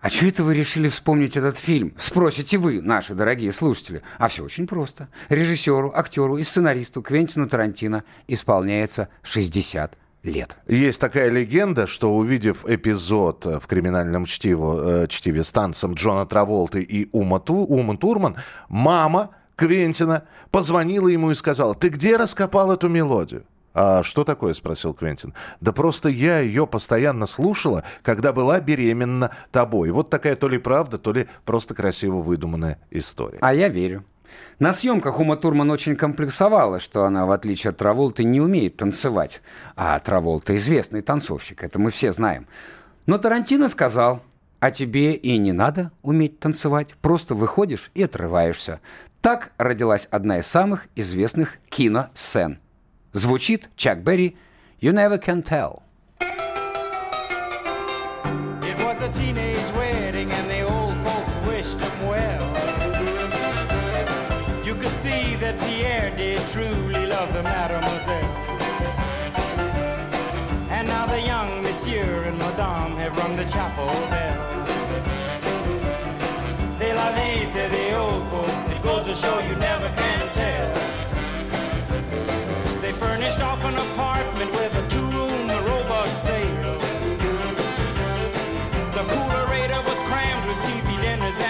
А что это вы решили вспомнить этот фильм? Спросите вы, наши дорогие слушатели. А все очень просто. Режиссеру, актеру и сценаристу Квентину Тарантино исполняется 60 лет. Есть такая легенда, что увидев эпизод э, в криминальном чтиве, э, чтиве с танцем Джона Траволты и Ума, Ту, Ума Турман, мама Квентина позвонила ему и сказала, ты где раскопал эту мелодию? А что такое, спросил Квентин. Да просто я ее постоянно слушала, когда была беременна тобой. Вот такая то ли правда, то ли просто красиво выдуманная история. А я верю. На съемках Ума Турман очень комплексовала, что она, в отличие от Траволты, не умеет танцевать. А Траволта известный танцовщик, это мы все знаем. Но Тарантино сказал, а тебе и не надо уметь танцевать, просто выходишь и отрываешься. Так родилась одна из самых известных киносцен. Звучит Чак Берри «You never can tell». It was a teenage wedding and the old folks wished well. You could see that Pierre did truly love the mademoiselle. And now the young monsieur and madame have rung the chapel bell. sinners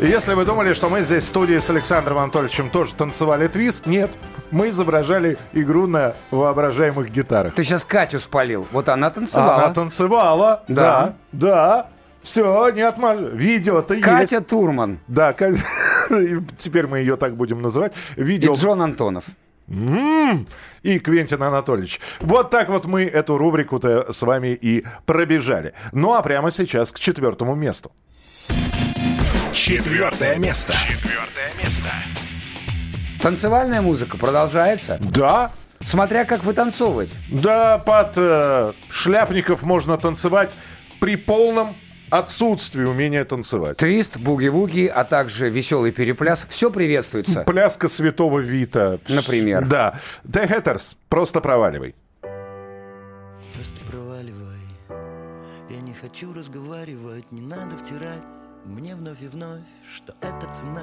Если вы думали, что мы здесь в студии с Александром Анатольевичем тоже танцевали твист, нет. Мы изображали игру на воображаемых гитарах. Ты сейчас Катю спалил. Вот она танцевала. Она танцевала, да, да. Все, не отмажь. Видео-то есть. Катя Турман. Да, Катя. <laughs> Теперь мы ее так будем называть. Видео... И Джон Антонов. М-м-м. И Квентин Анатольевич. Вот так вот мы эту рубрику-то с вами и пробежали. Ну а прямо сейчас к четвертому месту. Четвертое место. Четвертое место. Танцевальная музыка продолжается? Да. Смотря как вытанцовывать. Да, под э, шляпников можно танцевать при полном отсутствии умения танцевать. Твист, буги-вуги, а также веселый перепляс. Все приветствуется. Пляска святого Вита. Например. Да. The Hatters. Просто проваливай. Просто проваливай Я не хочу разговаривать, не надо втирать вновь и вновь, что это цена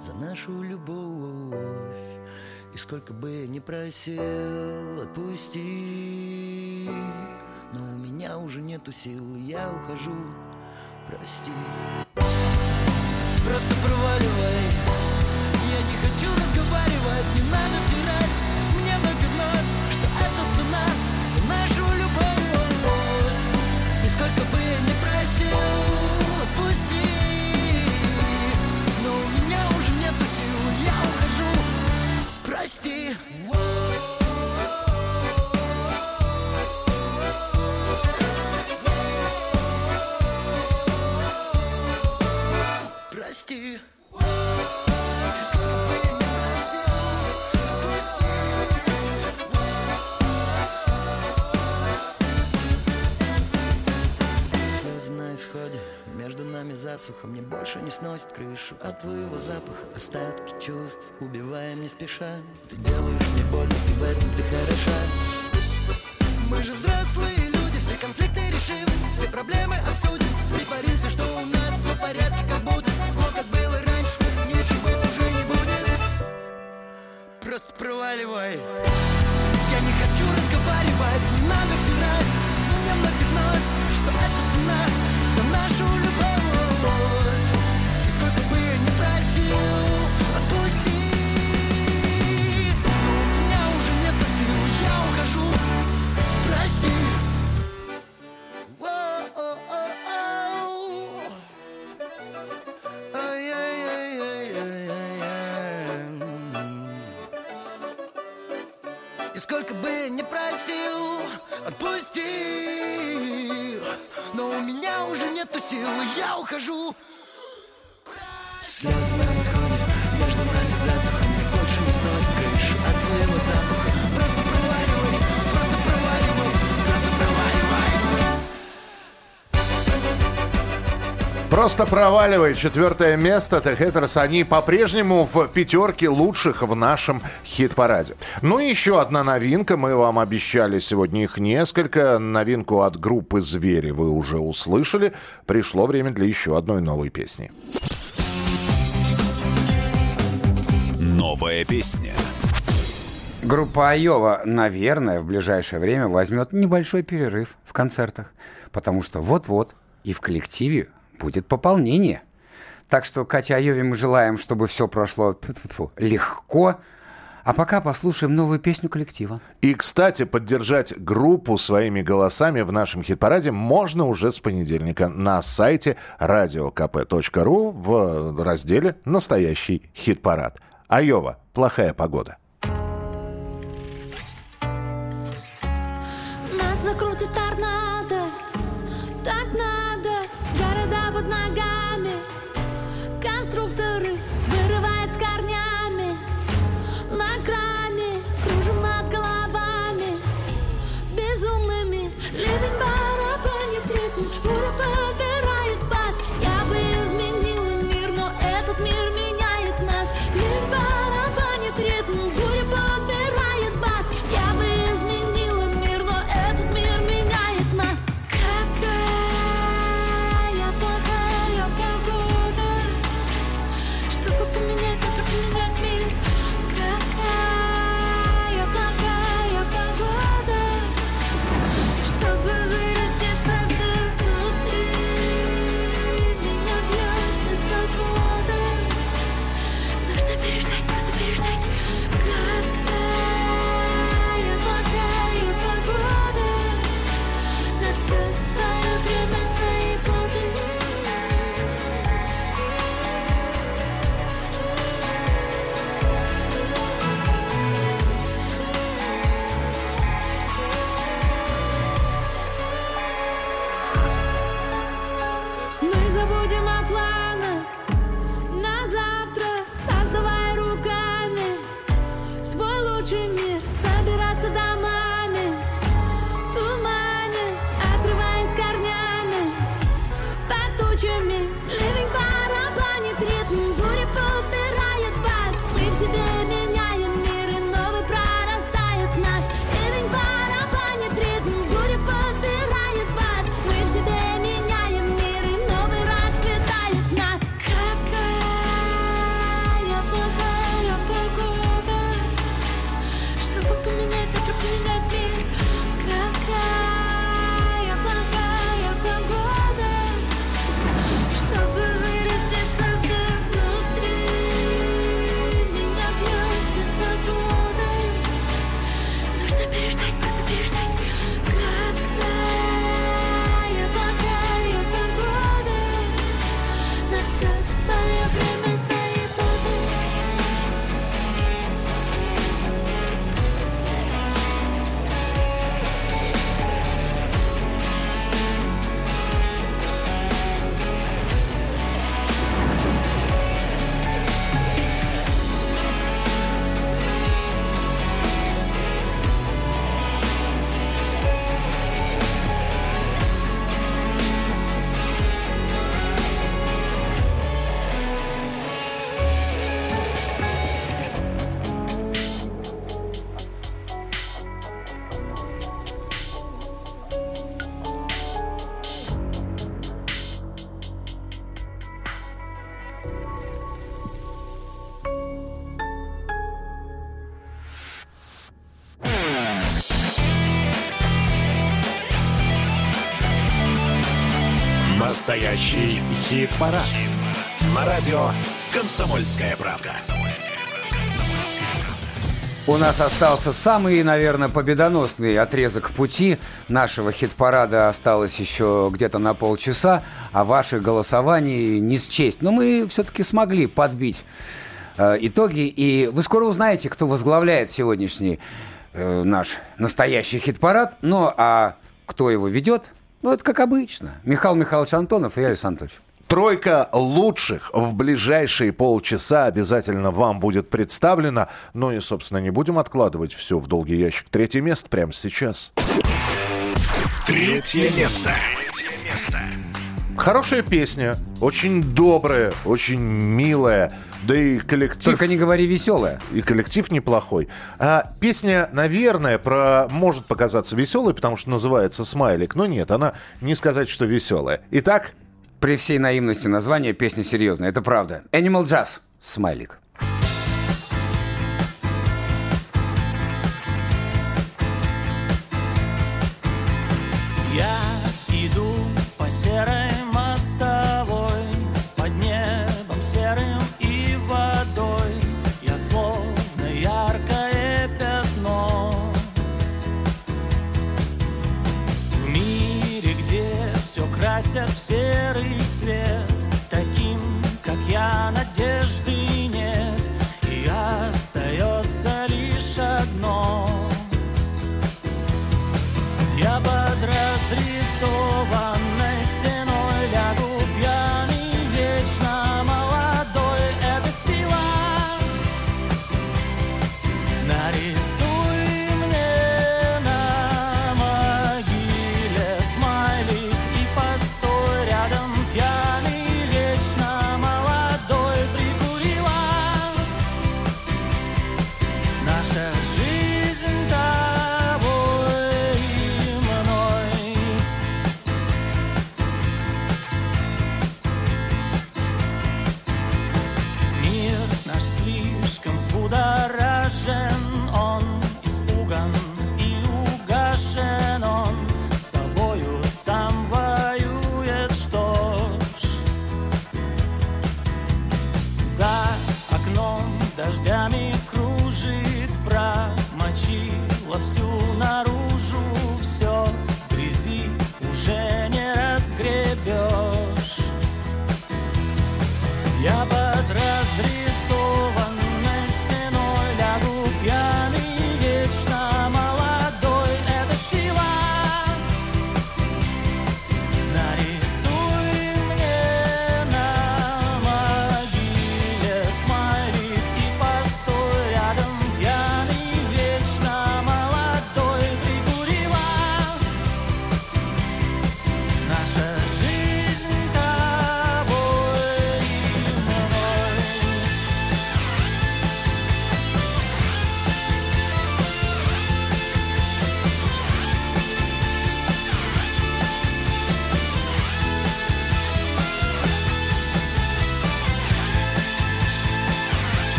за нашу любовь. И сколько бы я ни просил, отпусти. Но у меня уже нету сил, я ухожу, прости. Просто проваливай. Я не хочу разговаривать, не надо втирать Мне вновь и вновь, что это цена прости Прости Больше не сносит крышу от твоего запаха Остатки чувств. Убиваем не спеша Ты делаешь мне больно, и в этом ты хороша. Мы же взрослые люди, все конфликты решим Все проблемы обсудим, притворимся, что у нас все в порядке Как будто, но как было раньше, ничего уже не будет. Просто проваливай. Я не хочу разговаривать, не надо втирать Мне и я ухожу Просто проваливай. Четвертое место. The Hatters, они по-прежнему в пятерке лучших в нашем хит-параде. Ну и еще одна новинка. Мы вам обещали сегодня их несколько. Новинку от группы «Звери» вы уже услышали. Пришло время для еще одной новой песни. Новая песня. Группа Айова, наверное, в ближайшее время возьмет небольшой перерыв в концертах, потому что вот-вот и в коллективе будет пополнение. Так что Кате Айове мы желаем, чтобы все прошло легко. А пока послушаем новую песню коллектива. И, кстати, поддержать группу своими голосами в нашем хит-параде можно уже с понедельника на сайте radiokp.ru в разделе «Настоящий хит-парад». Айова, плохая погода. Нас закрутит торнадо, Настоящий хит-парад. На радио «Комсомольская правда». У нас остался самый, наверное, победоносный отрезок пути нашего хит-парада. Осталось еще где-то на полчаса, а ваших голосований не счесть. Но мы все-таки смогли подбить э, итоги. И вы скоро узнаете, кто возглавляет сегодняшний э, наш настоящий хит-парад. Ну, а кто его ведет? Ну, это как обычно. Михаил Михайлович Антонов и я, Александр Анатольевич. Тройка лучших в ближайшие полчаса обязательно вам будет представлена. Ну и, собственно, не будем откладывать все в долгий ящик. Третье место прямо сейчас. Третье место. Хорошая песня, очень добрая, очень милая. Да и коллектив... Только не говори веселая. И коллектив неплохой. А песня, наверное, про может показаться веселой, потому что называется «Смайлик», но нет, она не сказать, что веселая. Итак, При всей наивности названия песня серьезная, это правда. Animal Jazz. Смайлик. Красят в серый цвет Таким, как я, надежды нет. И остается лишь одно. Я под разрисованной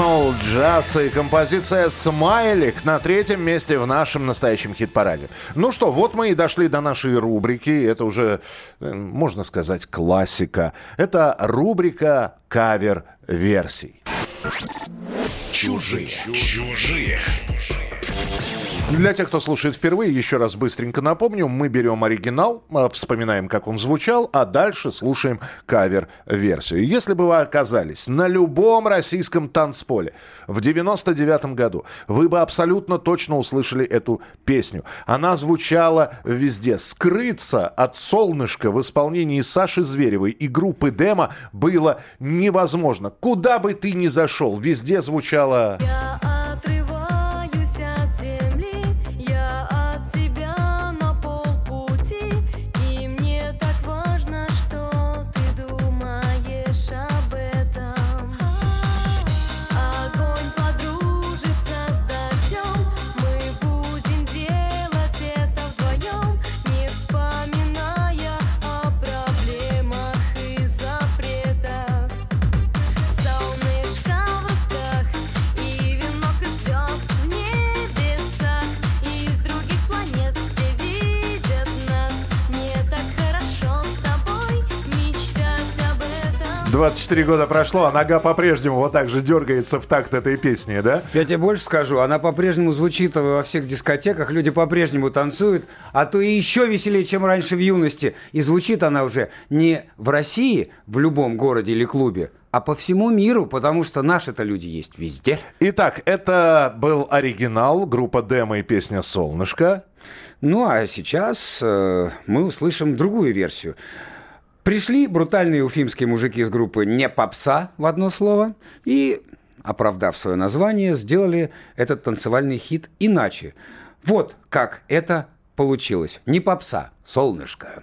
Animal Jazz и композиция «Смайлик» на третьем месте в нашем настоящем хит-параде. Ну что, вот мы и дошли до нашей рубрики. Это уже, э, можно сказать, классика. Это рубрика кавер-версий. Чужие. Чужие. Для тех, кто слушает впервые, еще раз быстренько напомню, мы берем оригинал, а, вспоминаем, как он звучал, а дальше слушаем кавер-версию. Если бы вы оказались на любом российском танцполе в 99 году, вы бы абсолютно точно услышали эту песню. Она звучала везде. Скрыться от солнышка в исполнении Саши Зверевой и группы Демо было невозможно. Куда бы ты ни зашел, везде звучала... Отрываюсь 24 года прошло, а нога по-прежнему вот так же дергается в такт этой песни, да? Я тебе больше скажу, она по-прежнему звучит во всех дискотеках, люди по-прежнему танцуют, а то и еще веселее, чем раньше в юности. И звучит она уже не в России, в любом городе или клубе, а по всему миру, потому что наши-то люди есть везде. Итак, это был оригинал, группа Демо и песня «Солнышко». Ну, а сейчас э, мы услышим другую версию. Пришли брутальные уфимские мужики из группы «Не попса» в одно слово и, оправдав свое название, сделали этот танцевальный хит иначе. Вот как это получилось. Не попса, солнышко.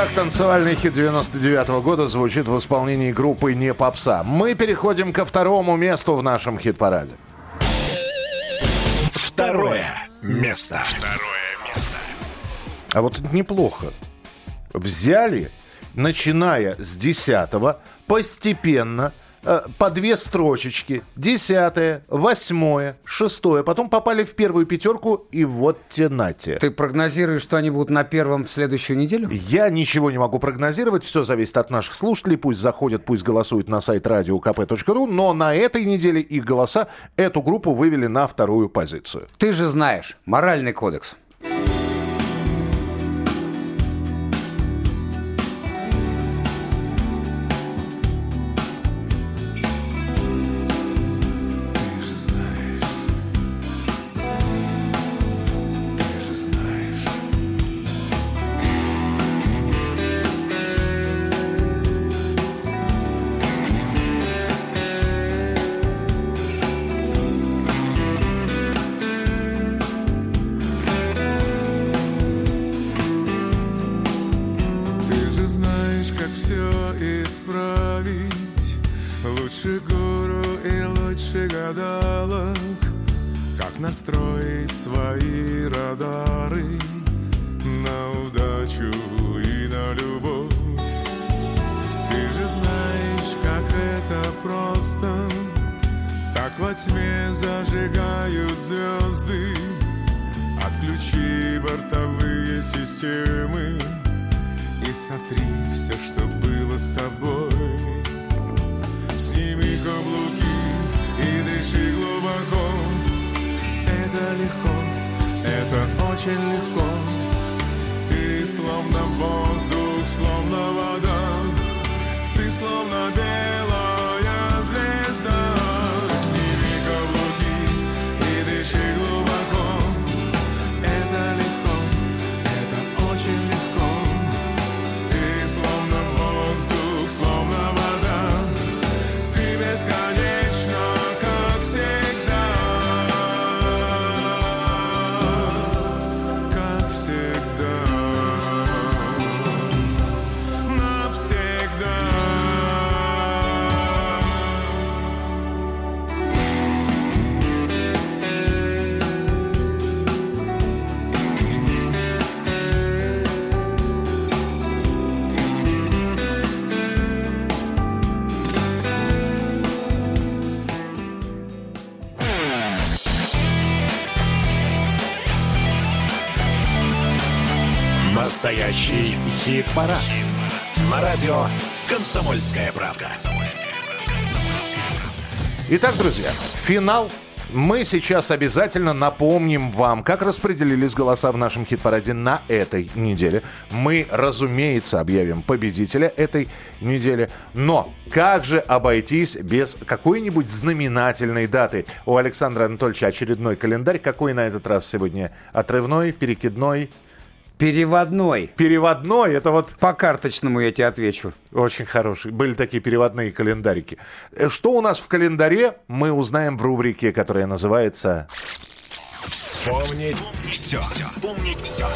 Так танцевальный хит 99 года звучит в исполнении группы «Не попса». Мы переходим ко второму месту в нашем хит-параде. Второе место. Второе место. А вот это неплохо. Взяли, начиная с 10 постепенно по две строчечки. Десятое, восьмое, шестое. Потом попали в первую пятерку, и вот те нате. Ты прогнозируешь, что они будут на первом в следующую неделю? Я ничего не могу прогнозировать, все зависит от наших слушателей. Пусть заходят, пусть голосуют на сайт radiokp.ru, но на этой неделе их голоса эту группу вывели на вторую позицию. Ты же знаешь, моральный кодекс. Хит-парад. На радио «Комсомольская правда». Итак, друзья, финал. Мы сейчас обязательно напомним вам, как распределились голоса в нашем хит-параде на этой неделе. Мы, разумеется, объявим победителя этой недели. Но как же обойтись без какой-нибудь знаменательной даты? У Александра Анатольевича очередной календарь. Какой на этот раз сегодня? Отрывной, перекидной? Переводной. Переводной, это вот... По карточному я тебе отвечу. Очень хороший. Были такие переводные календарики. Э, Что у нас в календаре, мы узнаем в рубрике, которая называется... Вспомнить все. Вспомнить все.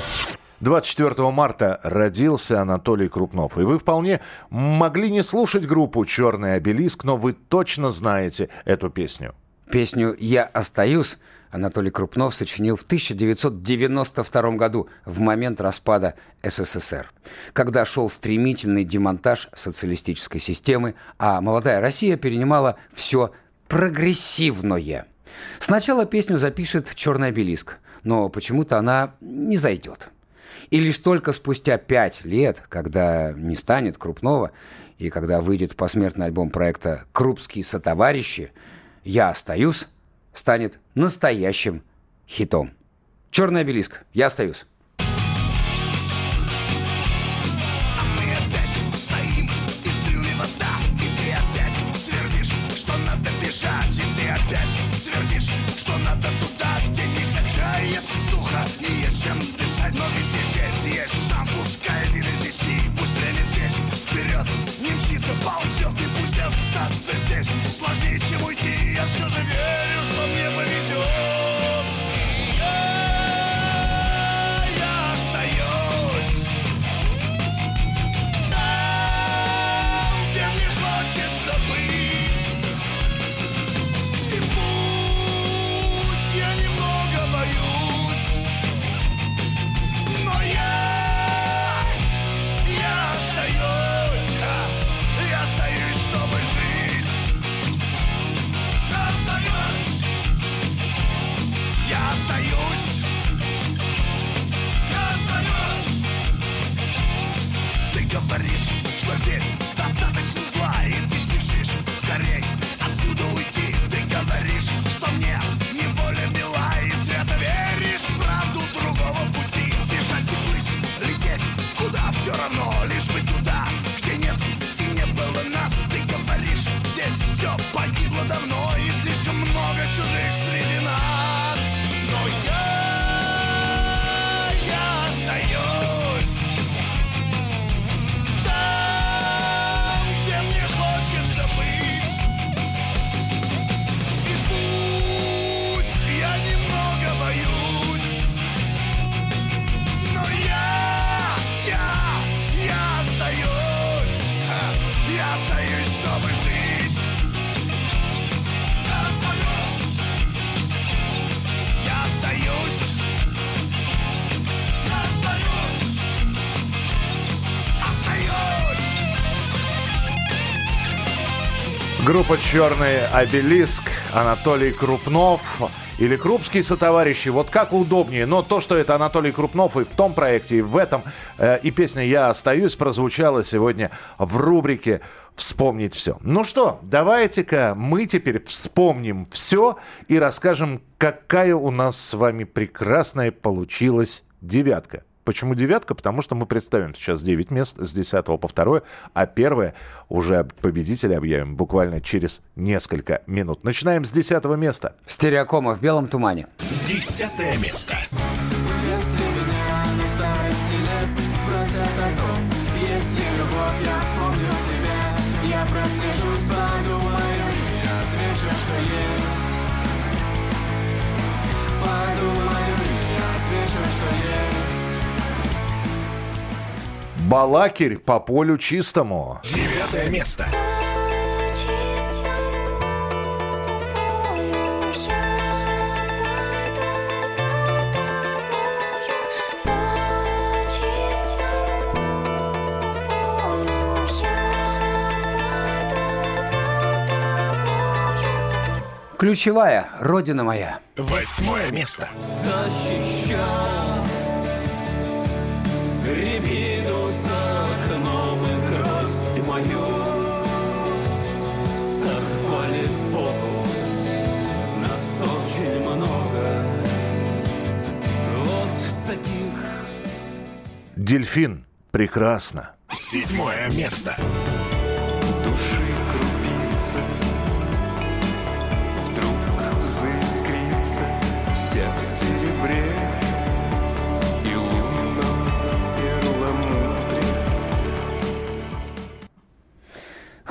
24 марта родился Анатолий Крупнов. И вы вполне могли не слушать группу «Черный обелиск», но вы точно знаете эту песню. Песню «Я остаюсь» Анатолий Крупнов сочинил в 1992 году, в момент распада СССР, когда шел стремительный демонтаж социалистической системы, а молодая Россия перенимала все прогрессивное. Сначала песню запишет «Черный обелиск», но почему-то она не зайдет. И лишь только спустя пять лет, когда не станет Крупнова, и когда выйдет посмертный альбом проекта «Крупские сотоварищи», «Я остаюсь» станет настоящим хитом. «Черный обелиск», «Я остаюсь». Бежать, остаться здесь сложнее, чем уйти, я все же верю, что мне повезет. Все погибло давно И Группа «Черный обелиск», Анатолий Крупнов или Крупские сотоварищи. Вот как удобнее. Но то, что это Анатолий Крупнов и в том проекте, и в этом, э, и песня «Я остаюсь» прозвучала сегодня в рубрике «Вспомнить все». Ну что, давайте-ка мы теперь вспомним все и расскажем, какая у нас с вами прекрасная получилась девятка. Почему девятка? Потому что мы представим сейчас 9 мест с 10 по 2, а первое уже победителя объявим буквально через несколько минут. Начинаем с 10 места. Стереокома в белом тумане. Десятое место. Если меня на старости лет спросят о том, есть ли любовь, я вспомню тебя. Я прослежусь, подумаю и отвечу, что есть. Подумаю и отвечу, что есть. Балакирь по полю чистому. Девятое место. Ключевая «Родина моя». Восьмое место. защищал рябину за окном и гроздь мою Сорвали Богу, нас очень много Вот таких Дельфин. Прекрасно. Седьмое место.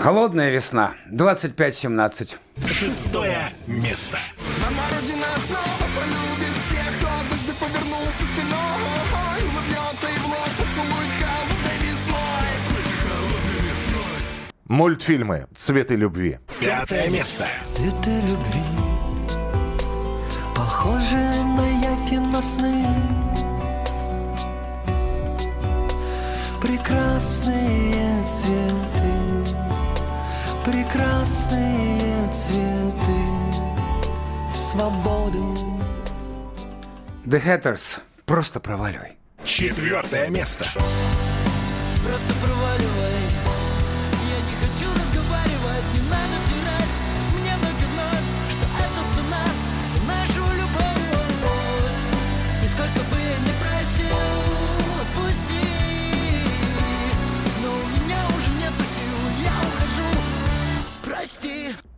Холодная весна. 25-17. Шестое место. Мама Родина снова полюбит всех, кто однажды повернулся спиной Улыбнется и в лоб поцелует холодной весной Мультфильмы «Цветы любви». Пятое место. Цветы любви Похожи на явь и на сны Прекрасные цветы Прекрасные цветы Свободы The Hatters. Просто проваливай. Четвертое место. Просто проваливай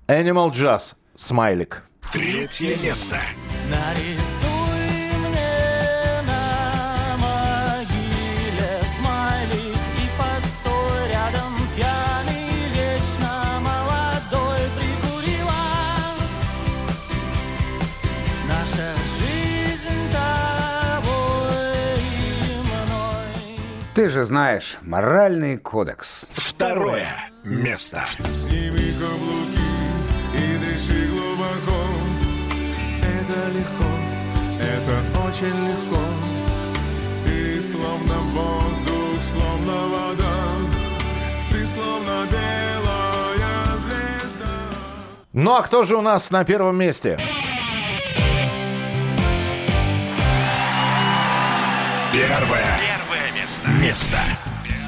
Animal Jazz. Смайлик. Третье место. Нарисуй мне на могиле смайлик И постой рядом пьяный, вечно молодой прикурила Наша жизнь тобой и мной Ты же знаешь, моральный кодекс. Второе место. Сними каблуки Это легко, это очень легко Ты словно воздух, словно вода Ты словно белая звезда Ну а кто же у нас на первом месте? Первое. Первое место. Место.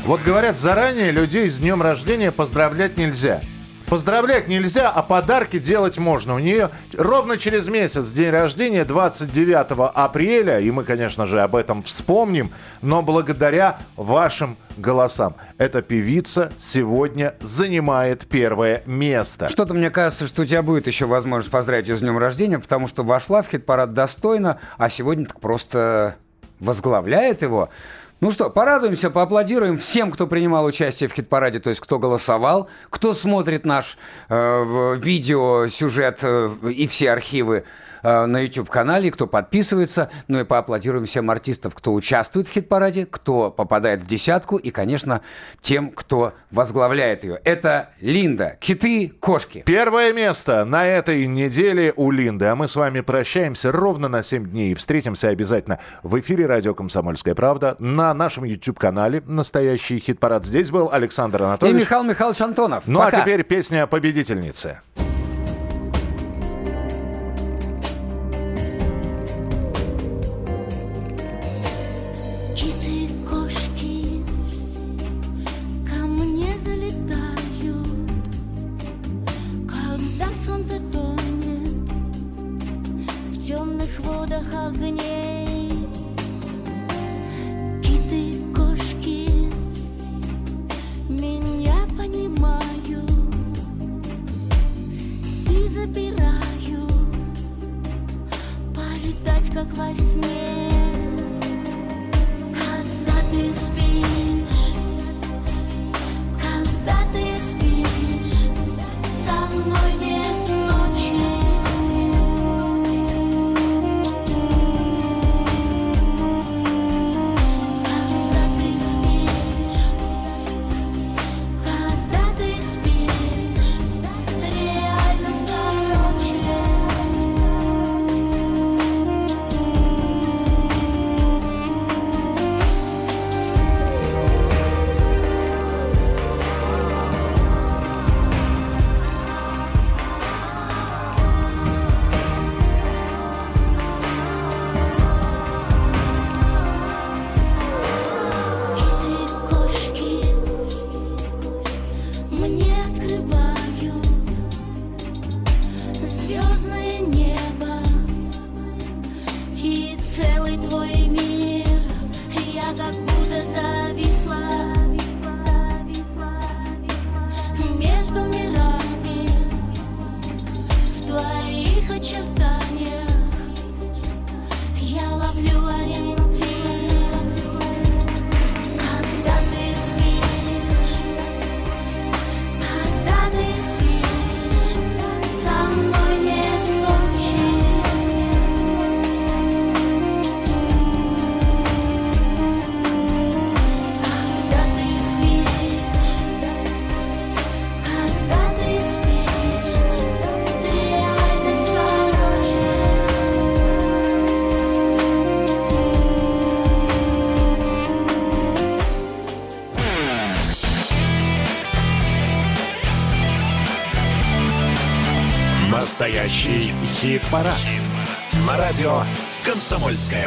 Вот говорят, заранее людей с днем рождения поздравлять нельзя. Поздравлять нельзя, а подарки делать можно. У нее ровно через месяц день рождения, 29 апреля, и мы, конечно же, об этом вспомним, но благодаря вашим голосам. Эта певица сегодня занимает первое место. Что-то мне кажется, что у тебя будет еще возможность поздравить ее с днем рождения, потому что вошла в хит-парад достойно, а сегодня так просто возглавляет его. Ну что, порадуемся, поаплодируем всем, кто принимал участие в хит-параде, то есть кто голосовал, кто смотрит наш э, видео, сюжет э, и все архивы на YouTube-канале, кто подписывается. Ну и поаплодируем всем артистов, кто участвует в хит-параде, кто попадает в десятку и, конечно, тем, кто возглавляет ее. Это Линда. Киты, кошки. Первое место на этой неделе у Линды. А мы с вами прощаемся ровно на 7 дней. Встретимся обязательно в эфире радио «Комсомольская правда» на нашем YouTube-канале «Настоящий хит-парад». Здесь был Александр И Анатольевич. Михаил Михайлович Антонов. Ну Пока. а теперь песня победительницы. «Комсомольская правда».